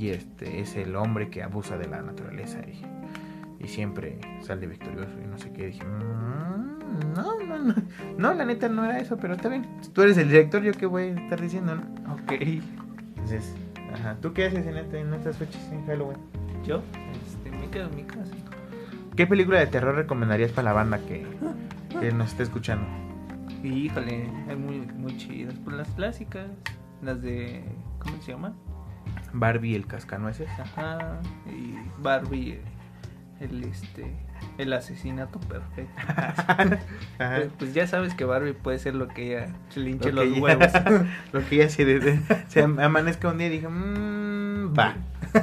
y este es el hombre que abusa de la naturaleza y, y siempre sale victorioso y no sé qué. Dije, "Mm, no, no, no, no, la neta no era eso, pero está bien. Tú eres el director, yo qué voy a estar diciendo, ¿no? Ok. Entonces, ajá. ¿Tú qué haces en, este- en estas fechas en Halloween? Yo, este, me quedo en mi casa. ¿Qué película de terror recomendarías para la banda que, que nos está escuchando? Híjole, hay muy, muy chidas. Pues las clásicas, las de. ¿Cómo se llama? Barbie el cascanueces. Ajá. Y Barbie, el este. El asesinato perfecto. <laughs> Pues, pues ya sabes que Barbie puede ser lo que ella se le hinche Lo los huevos. <laughs> Lo que ya se, de- se amanezca un día y dije, mmm, va,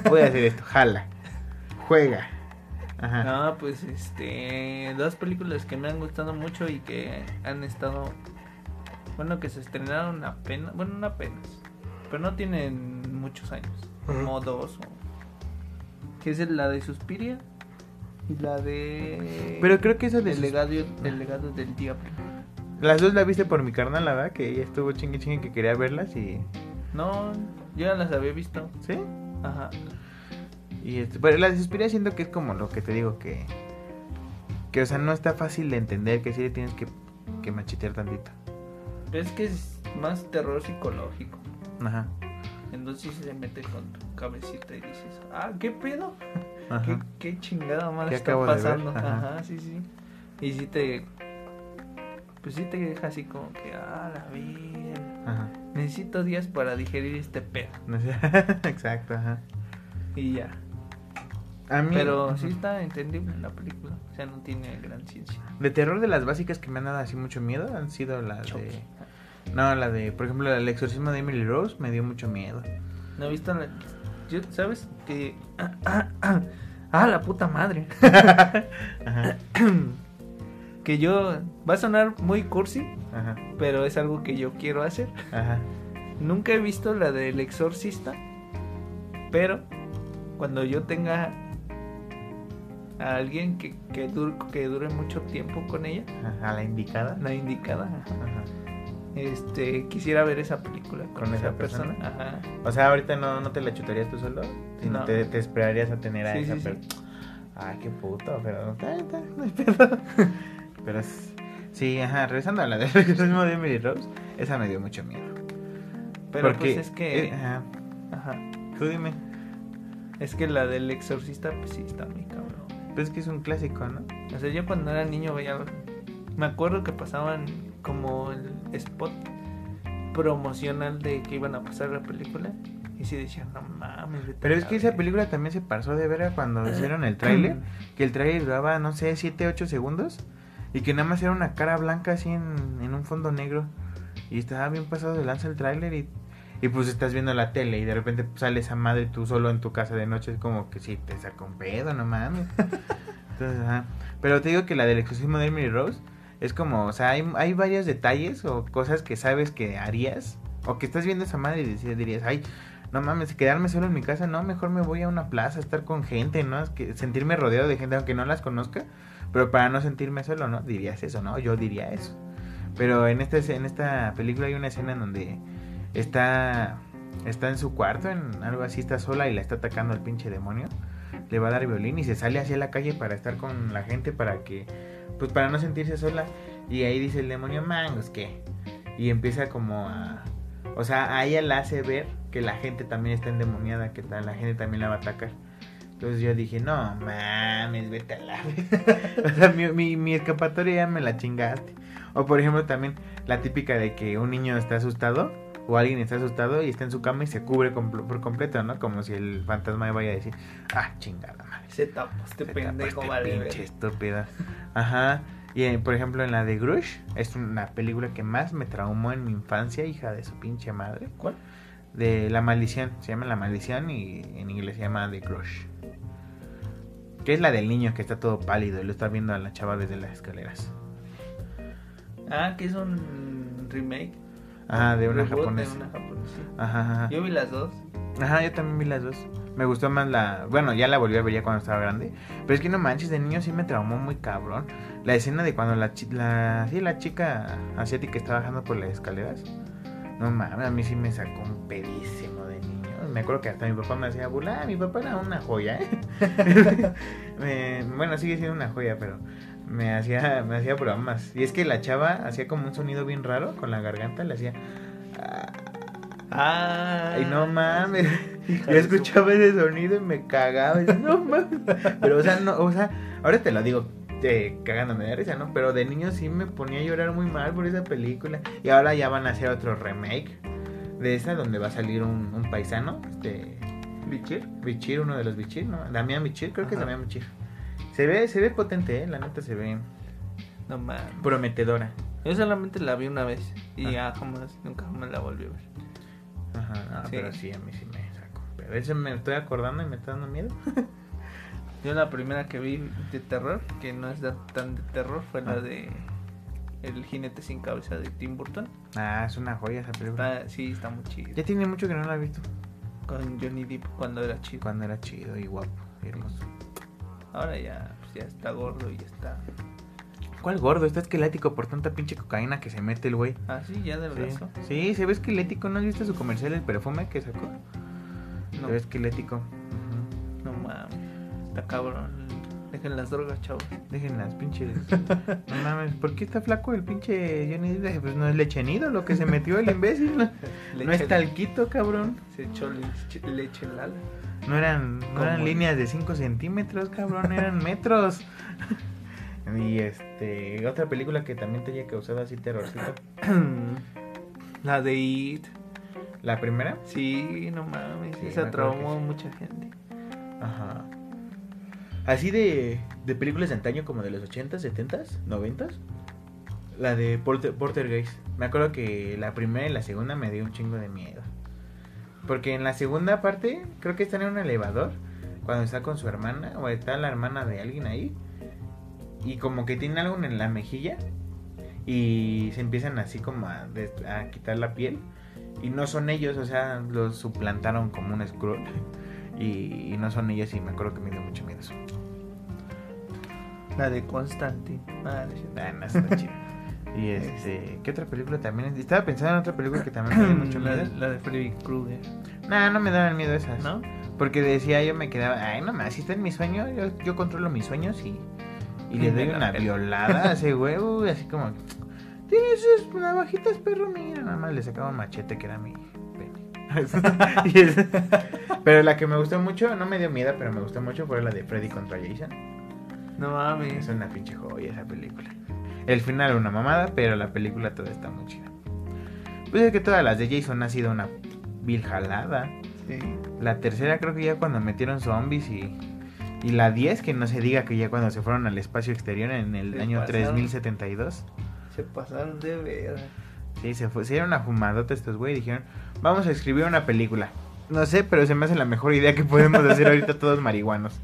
voy a hacer esto, jala, juega. Ajá. No, pues este. Dos películas que me han gustado mucho y que han estado. Bueno, que se estrenaron apenas. Bueno, no apenas. Pero no tienen muchos años. Como dos. O, que es la de Suspiria. Y la de. Pero creo que esa de El legado, el legado del diablo. Las dos la viste por mi carnal, la verdad, que ella estuvo chingue chingue que quería verlas y... No, yo ya las había visto. ¿Sí? Ajá. Y este, pero la de Suspiria siento que es como lo que te digo, que... Que, o sea, no está fácil de entender, que sí le tienes que, que machetear tantito. Es que es más terror psicológico. Ajá. Entonces se mete con tu cabecita y dices, ah, ¿qué pedo? Ajá. ¿Qué, qué chingada madre ¿Qué está pasando? Ajá. Ajá. sí, sí. Y si te. Pues sí te deja así como que, ah, la vida. Ajá. Necesito días para digerir este pedo. <laughs> Exacto, ajá. Y ya. A mí... Pero sí está entendible la película. O sea, no tiene gran ciencia. De terror de las básicas que me han dado así mucho miedo han sido las Chucky. de... No, la de, por ejemplo, el exorcismo de Emily Rose me dio mucho miedo. ¿No he visto la.? Yo, ¿Sabes? Que. <coughs> ah, la puta madre. <laughs> Ajá, <coughs> que yo. Va a sonar muy cursi, ajá, pero es algo que yo quiero hacer. ajá. Nunca he visto la del exorcista, pero cuando yo tenga a alguien que, que, dure, que dure mucho tiempo con ella, Ajá, A la indicada. la indicada, Ajá. Este, quisiera ver esa película con, ¿Con esa esa persona. persona? Ajá. O sea, ahorita no, no te la chutarías tú solo, sino No. te, te esperarías a tener a Sí, esa sí, sí. persona. Ay, qué puto, pero no hay pedo. <laughs> Pero sí, ajá, regresando a la del <laughs> exorcismo de Emily Rose, esa me dio mucho miedo. Pero Porque, pues es que, eh, ajá, ajá, tú dime, es que la del exorcista, pues sí está muy cabrón. pues es que es un clásico, ¿no? O sea, yo cuando era niño veía, me acuerdo que pasaban como el spot promocional de que iban a pasar la película y sí decían, no mames. vete Pero a es que esa verga". película también se pasó de ver cuando hicieron el tráiler, que el tráiler duraba, no sé, 7, 8 segundos y que nada más era una cara blanca así en, en un fondo negro y estaba bien pasado de lanza el tráiler y, y pues estás viendo la tele y de repente sale esa madre tú solo en tu casa de noche, es como que sí, te saca un pedo, no mames. <laughs> Entonces, ajá. Pero te digo que la del exorcismo de Emily Rose es como, o sea, hay, hay varios detalles o cosas que sabes que harías o que estás viendo esa madre y dirías, ay, no mames, quedarme solo en mi casa, no, mejor me voy a una plaza, estar con gente, ¿no? Sentirme rodeado de gente, aunque no las conozca, pero para no sentirme solo, ¿no? Dirías eso, ¿no? Yo diría eso. Pero en esta, en esta película hay una escena en donde está, está en su cuarto, en algo así, está sola y la está atacando el pinche demonio. Le va a dar violín y se sale hacia la calle para estar con la gente, para que, pues para no sentirse sola. Y ahí dice el demonio, mangos, ¿qué? Y empieza como a... O sea, a ella la hace ver que la gente también está endemoniada, que la gente también la va a atacar. Entonces yo dije, no mames, vete a la... <laughs> o sea, mi, escapatoria ya me la chingaste. O por ejemplo también la típica de que un niño está asustado o alguien está asustado y está en su cama y se cubre por completo, ¿no? Como si el fantasma vaya a decir, ah, chingada. Se tapó este Se pendejo, tapó vale. pinche estúpido. Ajá. Y por ejemplo en la de Grush, es una película que más me traumó en mi infancia, hija de su pinche madre. ¿Cuál? De La Maldición, se llama La Maldición y en inglés se llama The Grush. Que es la del niño que está todo pálido y lo está viendo a la chava desde las escaleras. Ah, que es un remake. Ajá, de una japonesa. De una japonesa. Ajá, ajá. Yo vi las dos. Ajá, yo también vi las dos. Me gustó más la. Bueno, ya la volví a ver ya cuando estaba grande. Pero es que no manches, de niño sí me traumó muy cabrón. La escena de cuando la, la, sí, la chica asiática está bajando por las escaleras. No mames, a mí sí me sacó un pedísimo de niño. Me acuerdo que hasta mi papá me hacía burla. Ah, mi papá era una joya, ¿eh? <laughs> Me- bueno, sigue siendo una joya, pero me hacía, me hacía bromas. Y es que la chava hacía como un sonido bien raro con la garganta, le hacía. "Ah". Ah. Ay, no mames. Yo escuchaba ese sonido y me cagaba. y decía, no mames. Pero, o sea, no, o sea, ahora te lo digo cagándome de risa, ¿no? Pero de niño sí me ponía a llorar muy mal por esa película. Y ahora ya van a hacer otro remake de esa donde va a salir un, un paisano, este. ¿Bichir? Bichir, uno de los Bichir, ¿no? Damián Bichir, creo que es Ajá. Damián Bichir. Se ve, se ve potente, ¿eh? La neta se ve No mames. prometedora. Yo solamente la vi una vez y Ah. ya jamás, nunca jamás la volví a ver. Ajá, no, Sí. pero sí, a mí sí me a veces me estoy acordando y me está dando miedo. <laughs> Yo la primera que vi de terror, que no es de- tan de terror, fue la Ah. de El jinete sin cabeza de Tim Burton. Ah, es una joya esa película. Está- sí, está muy chido. Ya tiene mucho que no la he visto. Con Johnny Depp cuando era chico. Cuando era chido y guapo y hermoso. Ahora ya, pues ya está gordo y ya está. ¿Cuál gordo? Está esquelético por tanta pinche cocaína que se mete el güey. Ah, sí, ya de Sí. brazo. sí, se ve esquelético. ¿No has visto su comercial, el perfume que sacó? No, ve esquelético. No mames. Está cabrón. Dejen las drogas, chavos. Dejen las pinches. <laughs> No mames, ¿por qué está flaco el pinche Johnny Depp? Pues no es leche nido lo que se metió el imbécil. No, <laughs> no es talquito, cabrón. Se echó leche, en la ala. No eran, no eran líneas de 5 centímetros, cabrón, eran <laughs> metros. Y este, otra película que también te haya causado así terrorcito. <coughs> La de It. La primera, Sí, no mames. Sí, esa traumó sí. mucha gente. Ajá. Así de, de películas de antaño como de los 80s, 70s, 90s. La de Porter, Portergeist. Me acuerdo que la primera y la segunda me dio un chingo de miedo. Porque en la segunda parte creo que están en un elevador. Cuando está con su hermana o está la hermana de alguien ahí. Y como que tiene algo en la mejilla. Y se empiezan así como a quitar la piel. Y no son ellos, o sea, los suplantaron como un Skrull. <laughs> Y, y no son ellos y me acuerdo que me dio mucho miedo eso. La de Constantine. Ah, no cierto. Ah, no, está <laughs> chido. Y este, ¿qué otra película también? Estaba pensando en otra película que también me dio mucho <clears throat> la, miedo. la de Freddy Krueger. Nah, no me daban miedo esas. ¿No? Porque decía yo me quedaba, ay, no más, si está en mi sueño, yo, yo controlo mis sueños y, y le <laughs> doy una violada a ese huevo, así como, tienes sus navajitas, perro, mira, nada más le sacaba un machete que era mi pene. <laughs> Pero la que me gustó mucho, no me dio miedo, pero me gustó mucho fue la de Freddy contra Jason. No mames. Es una pinche joya esa película. El final una mamada, pero la película toda está muy chida. Pues es que todas las de Jason ha sido una vil jalada. Sí. La tercera creo que ya cuando metieron zombies y, y la 10 que no se diga que ya cuando se fueron al espacio exterior en el Se año pasaron. 3072. Se pasaron de ver. Sí, se fue, se dieron una fumadota estos güey y dijeron, vamos a escribir una película. No sé, pero se me hace la mejor idea que podemos hacer ahorita <laughs> todos marihuanos.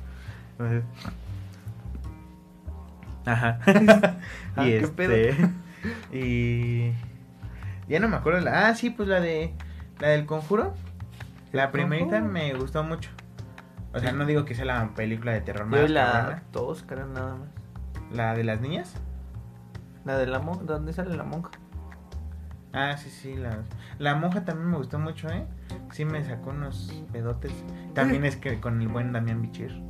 Entonces, Ajá. <laughs> Ah, y ¿qué este. pedo? <laughs> Y. Ya no me acuerdo la. Ah, sí, pues la de. La del conjuro. La ¿El primerita Conjuro? me gustó mucho. O sea, no digo que sea la película de terror más la dos, cara, nada más. La de las niñas. La de la monja. ¿Dónde sale la monja? Ah, sí, sí. La, la monja también me gustó mucho, ¿eh? Sí, me sacó unos pedotes. También es que con el buen Damián Bichir.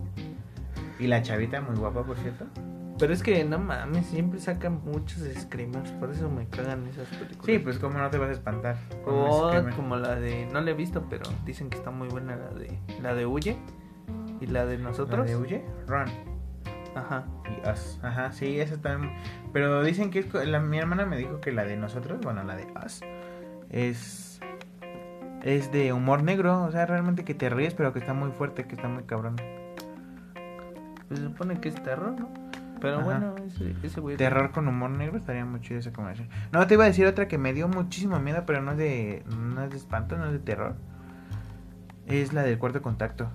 Y la chavita, muy guapa, por cierto. Pero es que no mames, siempre sacan muchos screamers, por eso me cagan esas películas. Sí, pues cómo no te vas a espantar. O screamer. como la de, no la he visto, pero dicen que está muy buena la de, la de Huye y la de ¿La nosotros. de Huye? Run. Ajá. Y Us. Ajá, sí, esa también. Pero dicen que es la, mi hermana me dijo que la de nosotros, bueno, la de Us, es. Es de humor negro. O sea, realmente que te ríes, pero que está muy fuerte, que está muy cabrón. Pues se supone que es terror, ¿no? Pero Ajá. bueno, ese, ese güey. Terror con humor negro estaría muy chido esa combinación. No, te iba a decir otra que me dio muchísimo miedo, pero no es de, no es de espanto, no es de terror. Es la del cuarto contacto.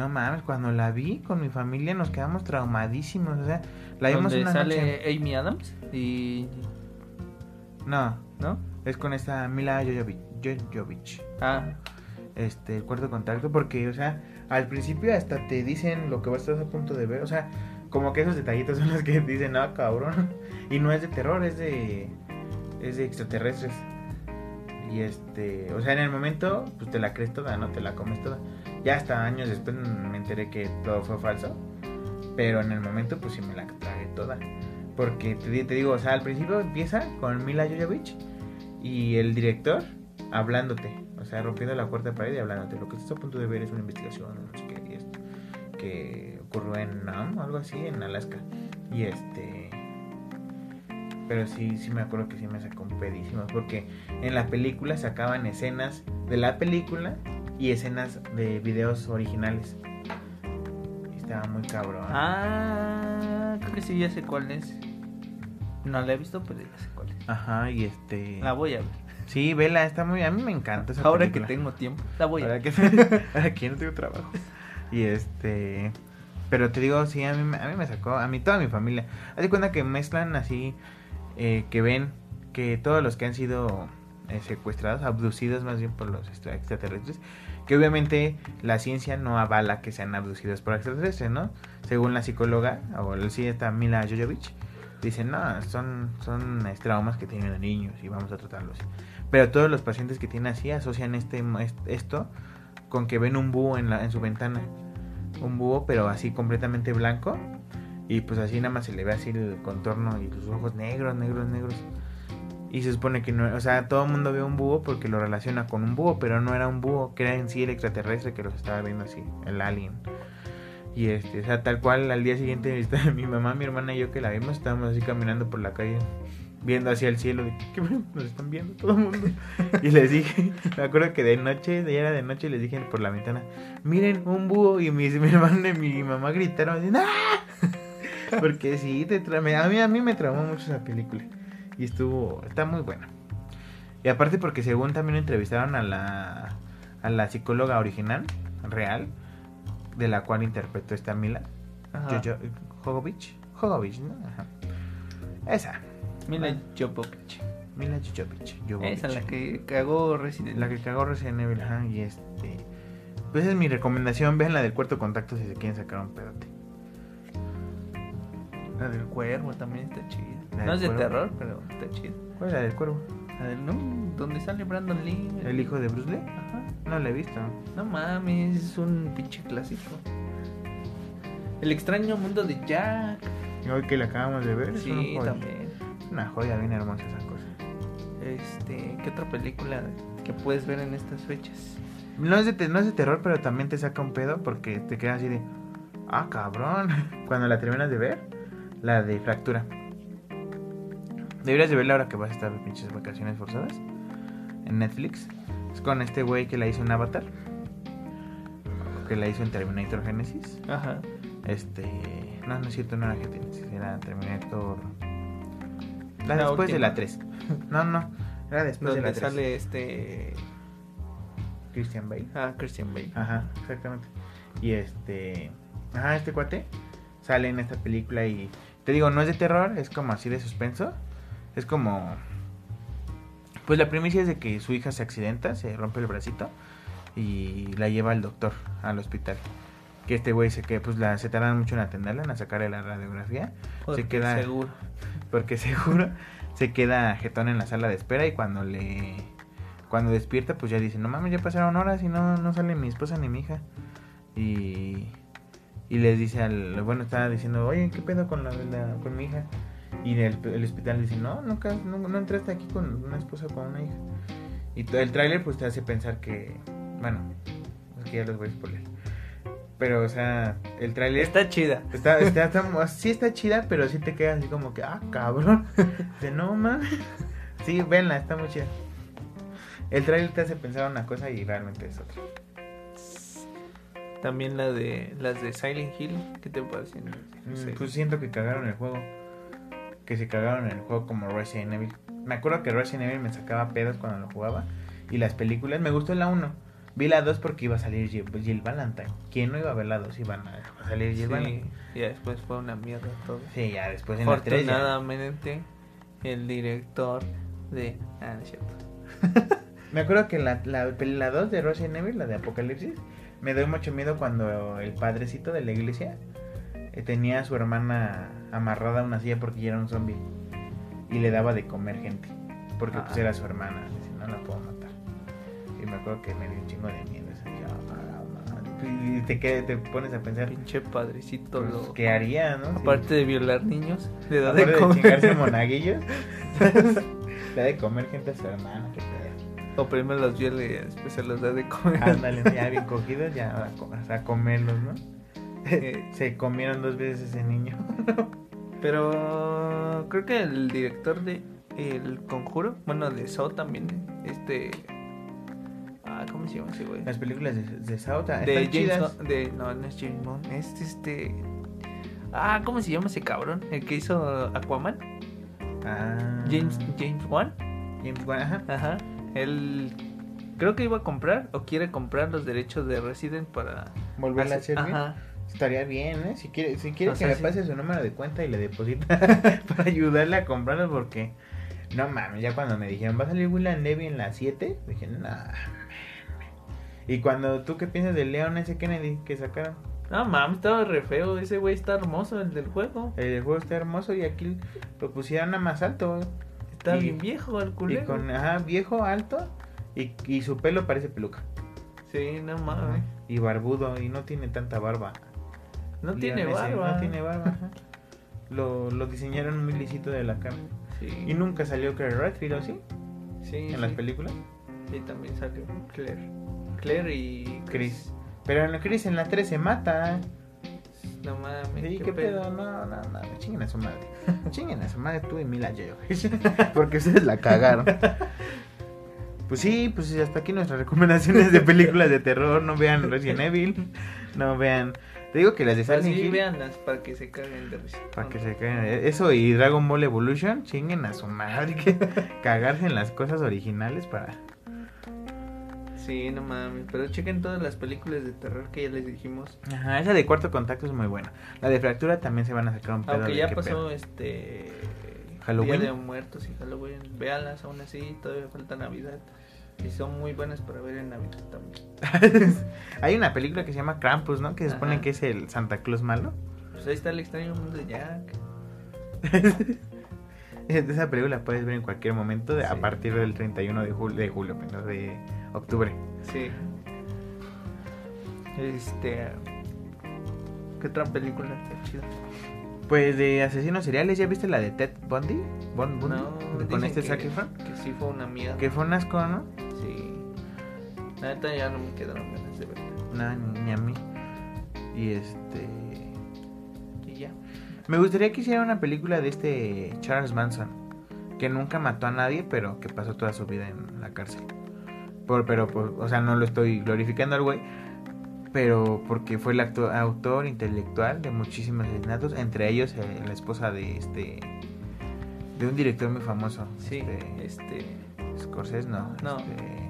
No mames, cuando la vi con mi familia nos quedamos traumadísimos. O sea, la vimos una sale noche. Amy Adams y. No, ¿No? es con esta Mila Jojovic. Jojovic. Ah, Este, el cuarto contacto, porque, o sea, al principio hasta te dicen lo que vas a estar a punto de ver. O sea, como que esos detallitos <laughs> son los que dicen, ah, cabrón. Y no es de terror, es de. Es de extraterrestres. Y este, o sea, en el momento, pues te la crees toda, no te la comes toda. Ya hasta años después me enteré que todo fue falso. Pero en el momento, pues sí me la tragué toda. Porque te, di- te digo, o sea, al principio empieza con Mila Jovovich y el director hablándote. O sea, rompiendo la cuarta pared y hablándote. Lo que estás a punto de ver es una investigación, no sé qué, y esto. Que ocurrió en Nam o algo así, en Alaska. Y este. Pero sí, sí me acuerdo que sí me sacó un pedísimo. Porque en la película sacaban escenas de la película y escenas de videos originales. Estaba muy cabrón. Ah, creo que sí, ya sé cuál es. No la he visto, pero ya sé cuál es. Ajá, y este. La voy a ver. Sí, vela, está muy. A mí me encanta esa Ahora película. que tengo tiempo, la voy a ver. que, <laughs> <laughs> ahora que no tengo trabajo. Y este. Pero te digo, sí, a mí, me- a mí me sacó, a mí toda mi familia. Haz de cuenta que mezclan así, eh, que ven que todos los que han sido eh, secuestrados, abducidos más bien por los extra- extraterrestres, que obviamente la ciencia no avala que sean abducidos por extraterrestres, ¿no? Según la psicóloga, o sí, esta Mila Jovovich, dicen, no, son, son eh, traumas que tienen a niños y vamos a tratarlos. Pero todos los pacientes que tienen así asocian este, esto con que ven un búho en, la, en su ventana. Un búho, pero así completamente blanco. Y pues así nada más se le ve así el contorno y los ojos negros, negros, negros. Y se supone que no, o sea, todo el mundo ve un búho porque lo relaciona con un búho, pero no era un búho, que era en sí el extraterrestre que los estaba viendo así, el alien. Y este, o sea, tal cual al día siguiente <laughs> está mi mamá, mi hermana y yo que la vimos, estábamos así caminando por la calle, viendo hacia el cielo, de ¿qué nos están viendo todo el mundo? <laughs> Y les dije, <laughs> me acuerdo que de noche, ya era de noche, les dije por la ventana, miren, un búho, y mi, mi hermana y mi mamá gritaron, así, ¡Ah! Porque sí, te tra- a, mí, a mí me traumó mucho esa película. Y estuvo, está muy buena. Y aparte porque según también entrevistaron a la, a la psicóloga original, real, de la cual interpretó esta Mila. Jojo- Jovovich. Jovovich, ¿no? Ajá. Esa. Mila Jovovich. Mila. Jovovich. Esa la que cagó Resident La que cagó Resident Evil, ajá, y este... Pues esa es mi recomendación, vean la del cuarto contacto si se quieren sacar un pedote. La del cuervo también está chida. No es de cuervo. terror, pero está chida. ¿Cuál es la del cuervo? La del no, donde sale Brandon Lee. ¿El hijo de Bruce Lee? Ajá. No la he visto. No mames, es un pinche clásico. El extraño mundo de Jack. Hoy que la acabamos de ver, es una Sí, también. Una joya bien hermosa esa cosa. Este, ¿qué otra película que puedes ver en estas fechas? No es, de, no es de terror, pero también te saca un pedo porque te quedas así de... Ah, cabrón. <laughs> Cuando la terminas de ver, la de fractura. Deberías de verla ahora que vas a estar de pinches vacaciones forzadas. En Netflix. Es con este güey que la hizo en Avatar. Que la hizo en Terminator Genesis. Ajá. Este... No, no es cierto, no era Genesis. Era Terminator... La, La después de la 3. No, no. Era después de la 3. sale este. Christian Bale. Ah, Christian Bale. Ajá, exactamente. Y este. Ajá, este cuate sale en esta película y. Te digo, no es de terror, es como así de suspenso. Es como. Pues la primicia es de que su hija se accidenta, se rompe el bracito y la lleva al doctor, al hospital. Que este güey se que pues la se tardan mucho en atenderla, en sacarle la radiografía. Porque se queda Seguro. <laughs> porque seguro se queda jetón en la sala de espera y cuando le cuando despierta pues ya dice no mames ya pasaron horas y no no sale mi esposa ni mi hija y y les dice al bueno estaba diciendo oye qué pedo con la, la- con mi hija y el, el hospital dice no nunca no, no entraste aquí con una esposa o con una hija y el tráiler pues te hace pensar que bueno es que ya los voy a spoiler pero o sea el tráiler Está chida. Está, está, está- sí está chida, pero sí te quedas así como que, ah, cabrón. De no, man. Sí, venla, está muy chida. El trailer te hace pensar una cosa y realmente es otra. También la de las de Silent Hill. ¿Qué te parecen? No sé. Mm, Pues siento que cagaron el juego. Que se cagaron en el juego como Resident Evil. Me acuerdo que Resident Evil me sacaba pedos cuando lo jugaba. Y las películas, me gustó la 1. Vi la 2 porque iba a salir Jill, Jill Valentine. ¿Quién no iba a ver la 2? Iban a, a salir Jill Sí, Valentine. ya después fue una mierda todo. Sí, ya después en la 3 ya. Afortunadamente, el director de. Ah, no es cierto. <laughs> Me acuerdo que la, la, la 2 de Resident Evil, la de Apocalipsis, me dio mucho miedo cuando el padrecito de la iglesia tenía a su hermana amarrada a una silla porque ya era un zombie y le daba de comer gente. Porque pues Ah. era su hermana, si no la puedo matar. me acuerdo que me dio un chingo de miedo. Yo, y te, quedas- te pones a pensar, Pinche padrecito pues, lo. ¿qué haría, no? Aparte de violar niños, le da Aparte de de, comer. chingarse monaguillos, <laughs> le da de comer gente a su pedo. O primero los viola y después se los da de comer. Ándale, ya bien cogidos, ya a comerlos, ¿no? Eh, Se comieron dos veces ese niño. <laughs> Pero creo que el director de El Conjuro, bueno, de Saw también, este. Ah, ¿cómo se llama ese güey? Las películas de, de ah, De James. Gunn- de No, no es James Bond, es este. Ah, ¿cómo se llama ese cabrón? El que hizo Aquaman. Ah, James, James Wan. James Wan, ajá. Ajá. Él creo que iba a comprar o quiere comprar los derechos de Resident para Volverla a hacer bien. Estaría bien, ¿eh? Si quiere, si quiere O que sea, me sí. pase su número de cuenta y le deposita <laughs> para ayudarle a comprarlos porque... No mames, ya cuando me dijeron, ¿va a salir William Levy en las 7? Dije, no mames. Y cuando tú qué piensas del Leon ese Kennedy que sacaron, No mames, estaba re feo. Ese güey está hermoso, el del juego. el juego está hermoso y aquí lo pusieron a más alto. Está Y- bien viejo el Y culero. con, ajá, viejo, alto y, y su pelo parece peluca. Sí, no mames. Y barbudo y no tiene tanta barba. No tiene barba. No tiene barba, ajá. Lo, lo diseñaron muy lisito de la cara. Sí. Y nunca salió Claire Redfield, ¿o sí? Sí, En sí. las películas. Sí, también salió Claire. Claire y Chris. Pero en Chris en la 3 se mata. No mames. Sí, ¿qué pedo? No, no, no. Chinguen a su madre. <laughs> Chinguen a su madre tú y Mila Jovovich. <laughs> Porque ustedes la cagaron. Pues sí, pues hasta aquí nuestras recomendaciones de películas de terror. No vean Resident Evil. No vean. Te digo que las de Pero Silent Hill. véanlas para que se caguen de risa. Para que se caigan. Eso y Dragon Ball Evolution, chinguen a su madre. Que <laughs> cagarse en las cosas originales para. Sí, no mames. Pero chequen todas las películas de terror que ya les dijimos. Ajá, esa de cuarto contacto es muy buena. La de fractura también se van a sacar un pedo. Aunque ya pasó pedo. este. Halloween. Día de Muertos y Halloween. Véanlas aún así. Todavía falta Navidad. Y son muy buenas para ver en Navidad también. <laughs> Hay una película que se llama Krampus, ¿no? Que se supone Ajá. que es el Santa Claus malo. Pues ahí está el extraño mundo de Jack. <laughs> Esa película la puedes ver en cualquier momento a partir del 31 de julio, de julio, perdón, de octubre. Sí. Este. ¿Qué otra película chida? Pues de asesinos seriales, ¿ya viste la de Ted Bundy? Bun- Bundy? No, con este Zac Efron. que sí fue una mierda. Que fue un asco, ¿no? La neta ya no me quedaron ganas de verla. Ni, ni a mí. Y este... Y ya. Me gustaría que hiciera una película de este Charles Manson, que nunca mató a nadie, pero que pasó toda su vida en la cárcel. Por, pero, por- o sea, no lo estoy glorificando al güey, pero porque fue el acto- autor intelectual de muchísimos asesinatos, entre ellos eh, la esposa de este, de un director muy famoso. Sí. este, Este. Scorsese, no. No. este,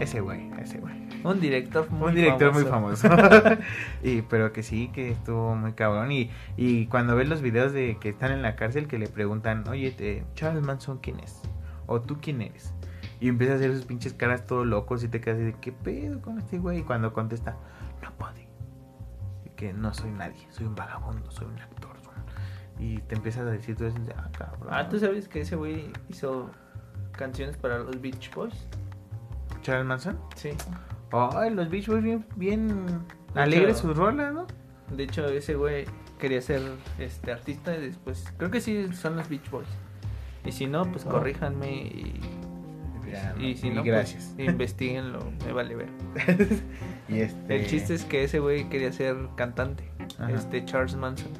ese güey, ese güey. Un director muy Un director famoso. muy famoso. <laughs> y, pero que sí, que estuvo muy cabrón. Y, y cuando ves los videos de que están en la cárcel, que le preguntan, oye, te- Charles Manson, ¿quién es? O tú, ¿quién eres? Y empieza a hacer sus pinches caras todo locos y te quedas así de, ¿qué pedo con este güey? Y cuando contesta, no puede. Y que no soy nadie, soy un vagabundo, soy un actor. Y te empiezas a decir y dices, ah, cabrón. Ah, ¿tú sabes que ese güey hizo canciones para los Beach Boys? Charles Manson. Sí. Ay, los Beach Boys bien, bien alegres sus rolas, ¿no? De hecho, ese güey quería ser este artista y después. Creo que sí son los Beach Boys. Y si no, pues Oh. corríjanme y. Ya, y si no, gracias. <laughs> pues investiguenlo, me vale ver. <laughs> y este... El chiste es que ese güey quería ser cantante, Ajá. este Charles Manson.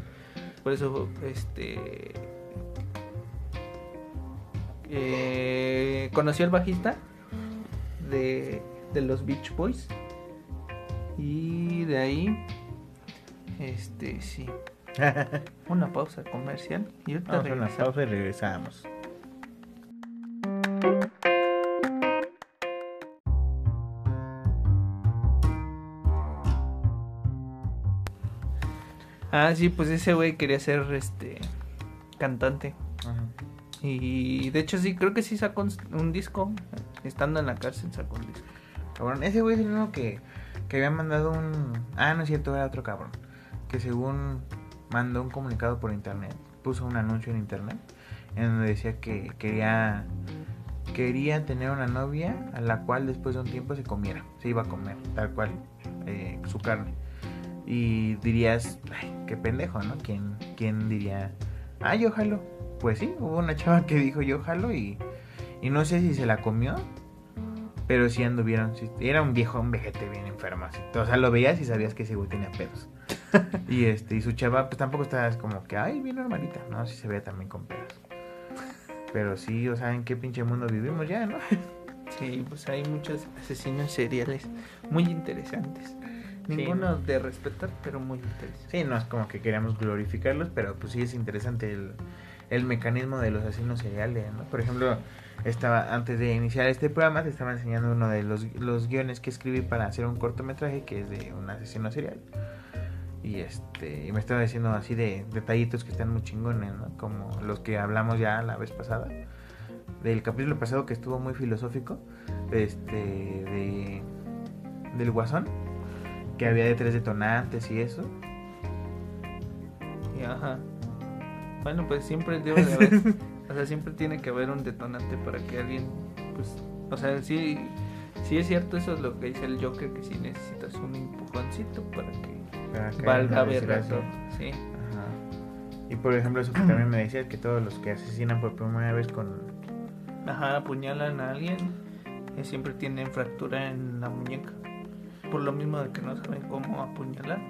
Por eso, este. eh, conoció al bajista de, de los Beach Boys. Y de ahí. Este, sí. <laughs> Una pausa comercial. Y ahorita Vamos a una regresamos. pausa y regresamos. Ah, sí, pues ese güey quería ser este cantante. Y de hecho sí, creo que sí sacó un, disco. Estando en la cárcel sacó un disco. Cabrón, ese güey es el uno que, que había mandado un... Ah, no es cierto, era otro cabrón. Que según mandó un comunicado por internet, puso un anuncio en internet, en donde decía que quería quería tener una novia a la cual después de un tiempo se comiera, se iba a comer, tal cual, eh, su carne. Y dirías, ay, qué pendejo, ¿no? ¿Quién, ¿Quién diría, ah, yo jalo? Pues sí, hubo una chava que dijo yo jalo y, y no sé si se la comió, pero sí anduvieron, sí, era un viejo, un vejete bien enfermo, así. o sea, lo veías y sabías que ese güey tenía pedos. <laughs> y este, y su chava, pues tampoco estaba como que, ay, bien normalita, no, sí se veía también con pedos. Pero sí, o sea, ¿en qué pinche mundo vivimos ya, no? Sí, pues hay muchos asesinos seriales muy interesantes. Ninguno de respetar, pero muy interesante. Sí, no es como que queramos glorificarlos, pero pues sí es interesante el, el mecanismo de los asesinos seriales, ¿no? Por ejemplo, estaba antes de iniciar este programa te estaba enseñando uno de los, los guiones que escribí para hacer un cortometraje que es de un asesino serial. Y este y me estaba diciendo así de detallitos que están muy chingones, ¿no? Como los que hablamos ya la vez pasada. Del capítulo pasado que estuvo muy filosófico, este de del Guasón, que había de tres detonantes y eso. Y ajá. Bueno, pues siempre debe de haber, <laughs> o sea, siempre tiene que haber un detonante para que alguien, pues, o sea, sí, sí es cierto eso es lo que dice el Joker, que si necesitas un empujoncito para que para que valga no ver decir todo. Sí, Ajá. Y por ejemplo, eso que también me decías que todos los que asesinan por primera vez con. ajá, apuñalan a alguien y siempre tienen fractura en la muñeca. Por lo mismo de que no saben cómo apuñalar.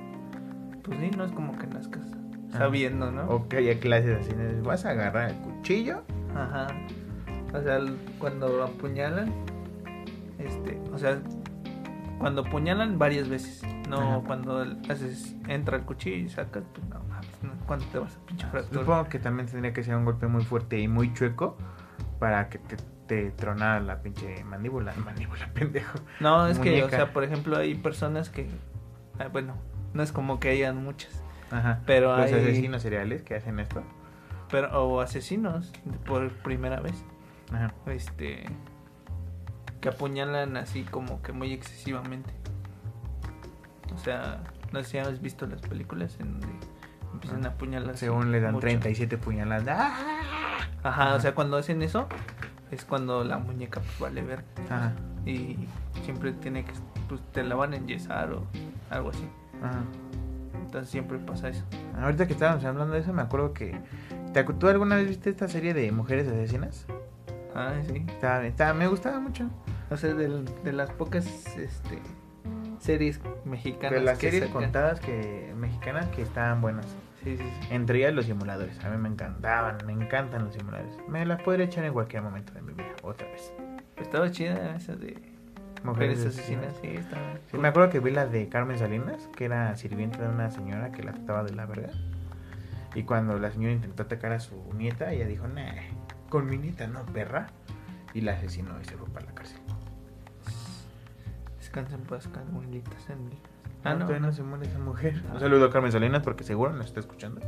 Pues sí, no es como que nazcas sabiendo, ¿no? O que haya clases así. de, Vas a agarrar el cuchillo. Ajá. O sea, cuando apuñalan, este, o sea, cuando apuñalan varias veces, no Ajá. cuando haces, entra el cuchillo y sacas, pues no mames, no, ¿cuándo te vas a pinche fractura? Supongo que también tendría que ser un golpe muy fuerte y muy chueco para que te, te tronara la pinche mandíbula. <laughs> Mandíbula, pendejo. No, es que, o sea, por ejemplo, hay personas que, ah, bueno, no es como que hayan muchas, Ajá. Pero Los hay- asesinos seriales que hacen esto. pero o asesinos por primera vez, Ajá. este, que apuñalan así como que muy excesivamente. O sea, no sé si has visto las películas en donde empiezan a apuñalar. Según le dan mucho. 37 puñaladas. ¡Ah! Ajá, o sea, cuando hacen eso, es cuando la muñeca pues, vale ver. Ajá. Y siempre tiene que, pues te la van a enyesar o algo así. Ajá. Entonces siempre pasa eso. Ahorita que estábamos hablando de eso, me acuerdo que. ¿te ¿Tú alguna vez viste esta serie de mujeres asesinas? Ah, sí. Estaba, estaba- me gustaba mucho. O sea, del- de, las pocas este, series mexicanas. De las que series sacan. contadas que mexicanas que estaban buenas. Sí, sí, sí. Entre ellas los simuladores. A mí me encantaban, me encantan los simuladores. Me las podría echar en cualquier momento de mi vida, otra vez. Estaba chida esa de mujeres asesinas. Sí, estaba. Me acuerdo que vi la de Carmen Salinas, que era sirvienta de una señora que la trataba de la verga. Y cuando la señora intentó atacar a su nieta, ella dijo, nah, con mi nieta no, perra. Y la asesinó y se fue para la cárcel. Descansa en paz, Carmelitas. Ah, Ah, no, no. todavía no se muere esa mujer. Un saludo a Carmen Salinas porque seguro nos está escuchando.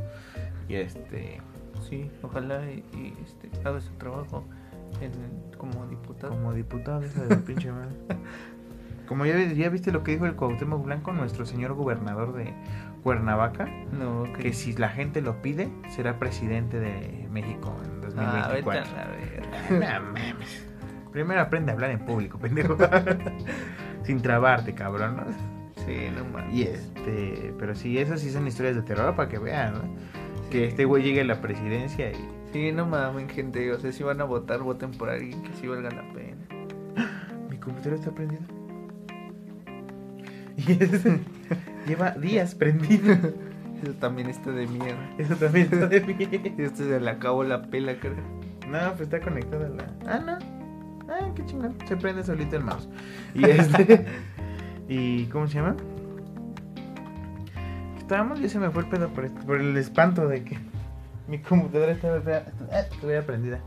Y este, Sí, ojalá y, y, este, haga su trabajo en, como diputado. como diputado, hija de la pinche madre. <laughs> Como ya, ya viste lo que dijo el Cuauhtémoc Blanco, nuestro señor gobernador de Cuernavaca, No, que si la gente lo pide, será presidente de México en Ah, vete 2024. a la verga. <laughs> No mames. Primero aprende a hablar en público, pendejo. <laughs> Sin trabarte, cabrón, ¿no? Sí, no mames. Y este, pero sí, esas sí son historias de terror para que vean, ¿no? Que este güey llegue a la presidencia y. Sí, no mames, gente. O sea, si van a votar, voten por alguien que sí valga la pena. <gasps> Mi computadora está prendida. Y es- <laughs> lleva días prendido. <laughs> Eso también está de miedo. Eso también está de <laughs> pie. Esto se le acabó la pela, creo. No, pues está conectada la. Ah, no. Ah, qué chingón. Se prende solito el mouse. Y este. ¿Y cómo se llama? Estábamos, ya se me fue el pedo por, esto, por el espanto de que mi computadora estaba ah, estuviera prendida.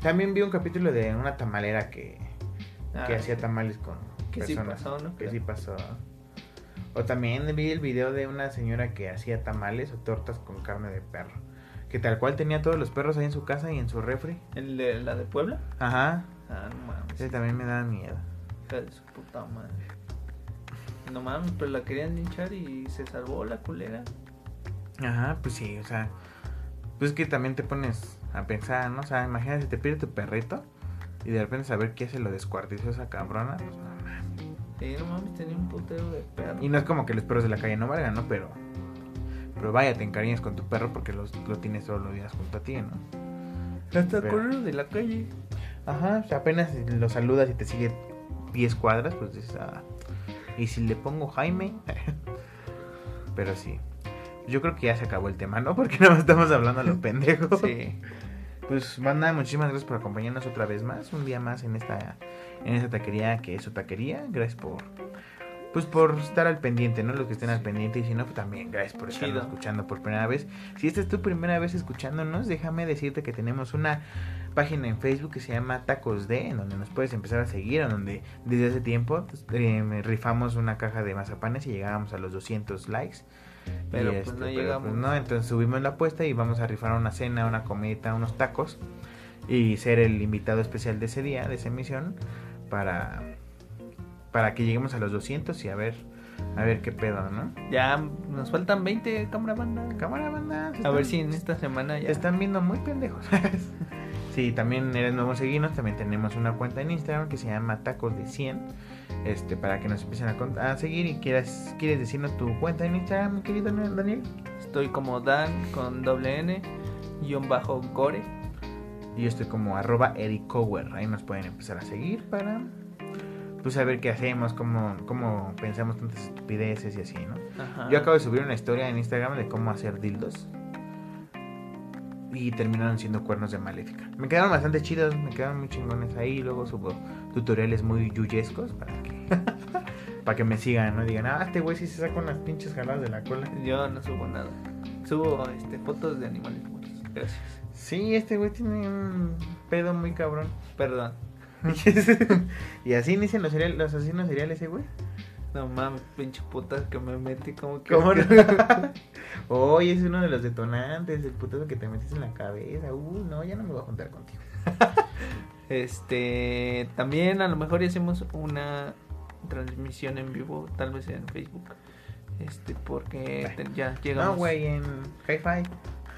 También vi un capítulo de una tamalera que, que Ah, hacía tamales con Que sí personas. pasó, ¿no? Que sí pasó. O también vi el video de una señora que hacía tamales o tortas con carne de perro. Que tal cual tenía todos los perros ahí en su casa y en su refri. ¿El de la de Puebla? Ajá. Ah, no mames. Ese también me da miedo. Hija de su puta madre. No mames, pero la querían linchar y se salvó la culera. Ajá, pues sí, o sea. Pues que también te pones a pensar, ¿no? O sea, imagínate, te pierde tu perrito y de repente saber qué se lo descuartizó esa cabrona, pues no mames. Sí, no mames, tenía un putero de perro. Y no es como que los perros de la calle no valgan, ¿no? Pero, pero vaya, te encariñas con tu perro porque los, lo tienes todos los días junto a ti, ¿no? Hasta Pero- con uno de la calle. Ajá, o sea, apenas lo saludas y te sigue 10 cuadras, pues dices, ah, y si le pongo Jaime, <laughs> pero sí. Yo creo que ya se acabó el tema, ¿no? <laughs> Porque no estamos hablando a los pendejos. <laughs> Sí. Pues banda, muchísimas gracias por acompañarnos otra vez más, un día más en esta en esta taquería que es su taquería. Gracias por pues por estar al pendiente, ¿no? Los que estén al pendiente y si no, pues también gracias por Chido. escuchando por primera vez. Si esta es tu primera vez escuchándonos, déjame decirte que tenemos una página en Facebook que se llama Tacos D, en donde nos puedes empezar a seguir, en donde desde hace tiempo pues, eh, rifamos una caja de mazapanes y llegábamos a los 200 likes. Pero, pues, este, no pero, llegamos. pues, no, entonces subimos la apuesta y vamos a rifar una cena, una comidita, unos tacos y ser el invitado especial de ese día, de esa emisión, para, para que lleguemos a los 200 y a ver, a ver qué pedo, ¿no? Ya nos faltan 20 cámara banda. Cámara, banda. A ver si en esta semana ya. te están viendo muy pendejos. <laughs> sí, también eres nuevo seguirnos. También tenemos una cuenta en Instagram que se llama Tacos de 100. Este, para que nos empiecen a, seguir y quieras, quieres decirnos tu cuenta en Instagram, mi querido Daniel. Estoy como Dan con doble N, guion bajo gore. Y yo estoy como arroba ericower. Ahí nos pueden empezar a seguir para pues saber qué hacemos, cómo, cómo pensamos tantas estupideces y así, ¿no? Ajá. Yo acabo de subir una historia en Instagram de cómo hacer dildos. Y terminaron siendo cuernos de maléfica. Me quedaron bastante chidos, me quedaron muy chingones ahí. Luego subo tutoriales muy yuyescos para que, <laughs> para que me sigan, ¿no? Digan, ah, este güey sí se saca unas pinches jaladas de la cola. Yo no subo nada. Subo este, fotos de animales muertos. Gracias. Sí, este güey tiene un pedo muy cabrón. Perdón. <laughs> y así inician los, serial- los asesinos seriales, ese güey. No mames, pinche puta que me metí como que. ¿Cómo no? <laughs> Oye, es uno de los detonantes, el putazo que te metiste en la cabeza. Uh, no, ya no me voy a juntar contigo. <laughs> Este, también a lo mejor ya hacemos una transmisión en vivo, tal vez en Facebook. Este, porque ya llegamos. No, güey, en Hi-Fi.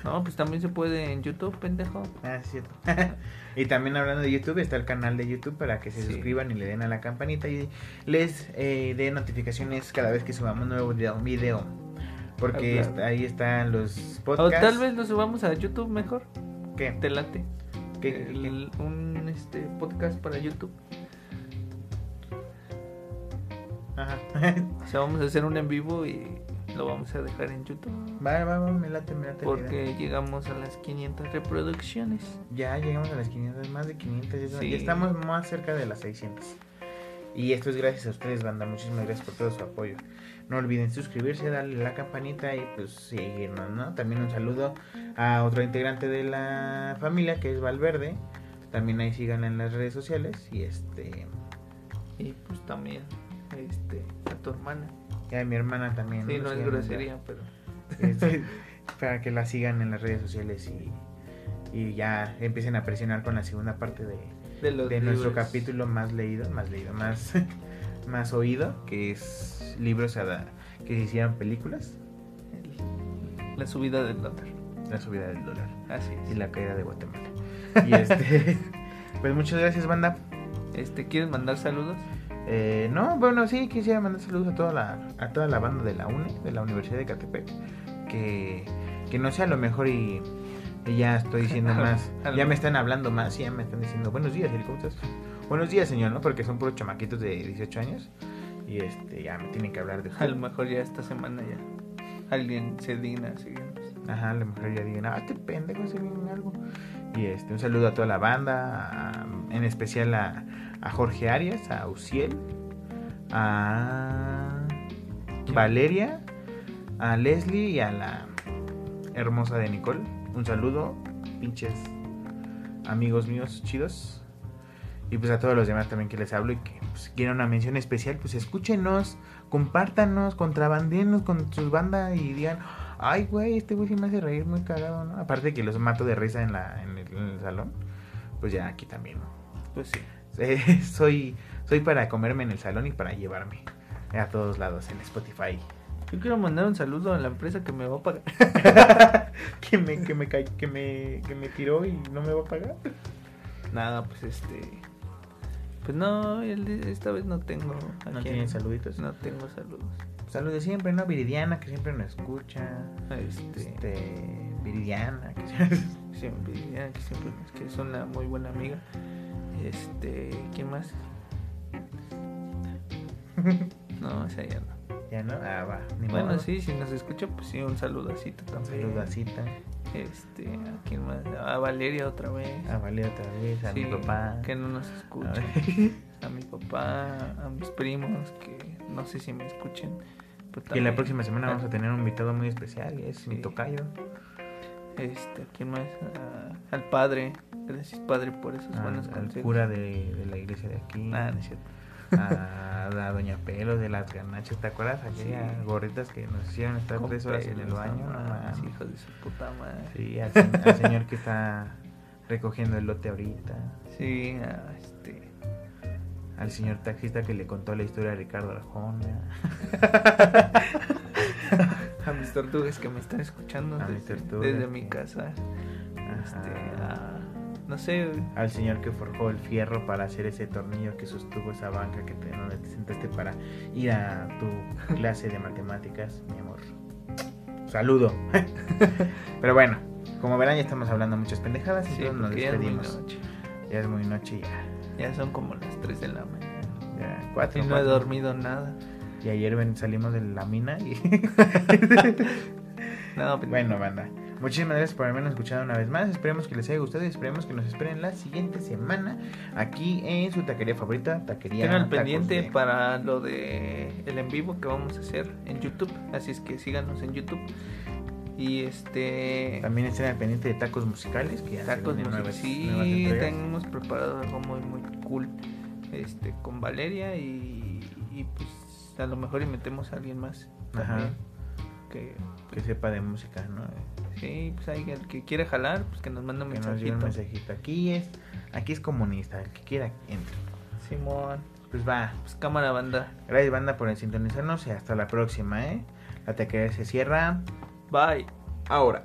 No, pues también se puede en YouTube, pendejo. Ah, es cierto. <laughs> y también hablando de YouTube, está el canal de YouTube para que se Sí. suscriban y le den a la campanita y les eh, dé notificaciones cada vez que subamos nuevo video. Porque Ah, claro. está- ahí están los O podcasts. tal vez lo subamos a YouTube mejor. ¿Qué? Te late. ¿Qué? El- un este podcast para YouTube. Ajá. O sea, vamos a hacer un en vivo y lo vamos a dejar en YouTube. va, va, va, me late, me late. la idea. Porque llegamos a las 500 reproducciones. Ya llegamos a las 500, más de 500. Ya, Sí. estamos más cerca de las 600. Y esto es gracias a ustedes, banda. Muchísimas gracias por todo su apoyo. No olviden suscribirse, darle la campanita y pues seguirnos, ¿no? También un saludo a otro integrante de la familia que es Valverde. También ahí síganla en las redes sociales. Y este. Y pues también este, a tu hermana. Y a mi hermana también. Sí, no es Síganla. grosería, pero. Este, <laughs> para que la sigan en las redes sociales y, y ya empiecen a presionar con la segunda parte de, De, los de nuestro capítulo más leído, más leído, más, <laughs> más oído, que es libros a- que se hicieron películas, El- la subida del dólar. la subida del dólar Así y es. la caída de Guatemala. Y este, <laughs> pues muchas gracias banda. Este, ¿Quieres mandar saludos? Eh, no, bueno, sí, quisiera mandar saludos a toda la, a toda la banda de la UNE, de la Universidad de Catepec, que, que no sea lo mejor y, y ya estoy diciendo <laughs> más, A ya me están hablando más ya me están diciendo buenos días, Eric, ¿cómo estás? Buenos días, señor, ¿no? Porque son puros chamaquitos de 18 años y este ya me tienen que hablar de A lo mejor ya esta semana ya alguien se digna a seguirnos. Ajá, a lo mejor ya digan, ah, este pendejo se viene algo. Y este, un saludo a toda la banda, a- en especial a, a Jorge Arias, a Uciel, a. Valeria, a Leslie y a la hermosa de Nicole. Un saludo, pinches amigos míos chidos. Y pues a todos los demás también que les hablo y que pues, quieren una mención especial, pues escúchenos, compártanos, contrabandienos con sus bandas y digan, ay güey, este güey sí me hace reír muy cagado, ¿no? Aparte que los mato de risa en, la, en, el, en el salón, pues ya aquí también, ¿no? Pues sí. Eh, <laughs> soy, soy para comerme en el salón y para llevarme a todos lados en Spotify. Yo quiero mandar un saludo a la empresa que me va a pagar. <laughs> que me, que me, que me, que me tiró y no me va a pagar. Nada, pues este. Pues no, esta vez no tengo. ¿No tienen saluditos? No tengo saludos. Saludos siempre, ¿no? Viridiana, que siempre nos escucha. Este. Este. Viridiana, que <laughs> siempre... Ya que siempre que es una muy buena amiga. Este, ¿quién más? <laughs> No, esa ya no. ya no, ah, va. Ni Bueno, modo. sí, si nos escucha, pues sí, un saludacito Un también. saludacita. Este, ¿a quién más? A Valeria otra vez. A Vale otra vez, a Sí, mi papá. Que no nos escucha. A <laughs> A mi papá, a mis primos, que no sé si me escuchen. pero Que la próxima semana vamos a tener un invitado muy especial, y es Sí. mi tocayo. Este, ¿a quién más? A- al padre. Gracias, padre, por esos buenos al consejos. cura de, de la iglesia de aquí. Ah, no es cierto. a, a Doña Pelo de las ganachas, ¿te acuerdas? Aquellas Sí. gorritas que nos hicieron estar Con tres horas en el baño. no No mames, mames. hijo de su puta madre. Sí, al, se- al señor que está recogiendo el lote ahorita. Sí, a este. Al señor taxista que le contó la historia a Ricardo Arjona. <laughs> Mis tortugas que me están escuchando A desde, tortugas desde que- mi casa. Este, a- no sé, Al señor que forjó el fierro para hacer ese tornillo que sostuvo esa banca que te, donde te sentaste para ir a tu <laughs> clase de matemáticas, mi amor. Saludo. <laughs> Pero bueno, como verán ya estamos hablando muchas pendejadas y sí, todos nos porque ya es muy despedimos. noche. Ya es muy noche y ya. Ya son como las 3 de la mañana. ya cuatro, Y no he dormido nada. Y ayer ven, salimos de la mina y... <laughs> No, pues, bueno, banda. Muchísimas gracias por habernos escuchado una vez más. Esperemos que les haya gustado y esperemos que nos esperen la siguiente semana aquí en su taquería favorita, Taquería Tengan pendiente de- para lo de el en vivo que vamos a hacer en YouTube. Así es que síganos en YouTube. Y este. También estén al pendiente de tacos musicales, que ya Tacos musicales. nuevas Sí, tenemos preparado algo muy, muy cool. Este, con Valeria y, y pues a lo mejor y metemos a alguien más Ajá. Que Que sepa de música, ¿no? sí, pues hay el que quiere jalar, pues que nos mande un Que nos diga un mensajito. mensajito. Aquí es, aquí es comunista, el que quiera entre. Simón, Pues va. pues cámara banda. Gracias banda por sintonizarnos y hasta la próxima, ¿eh? La taquería se cierra Bye. ahora.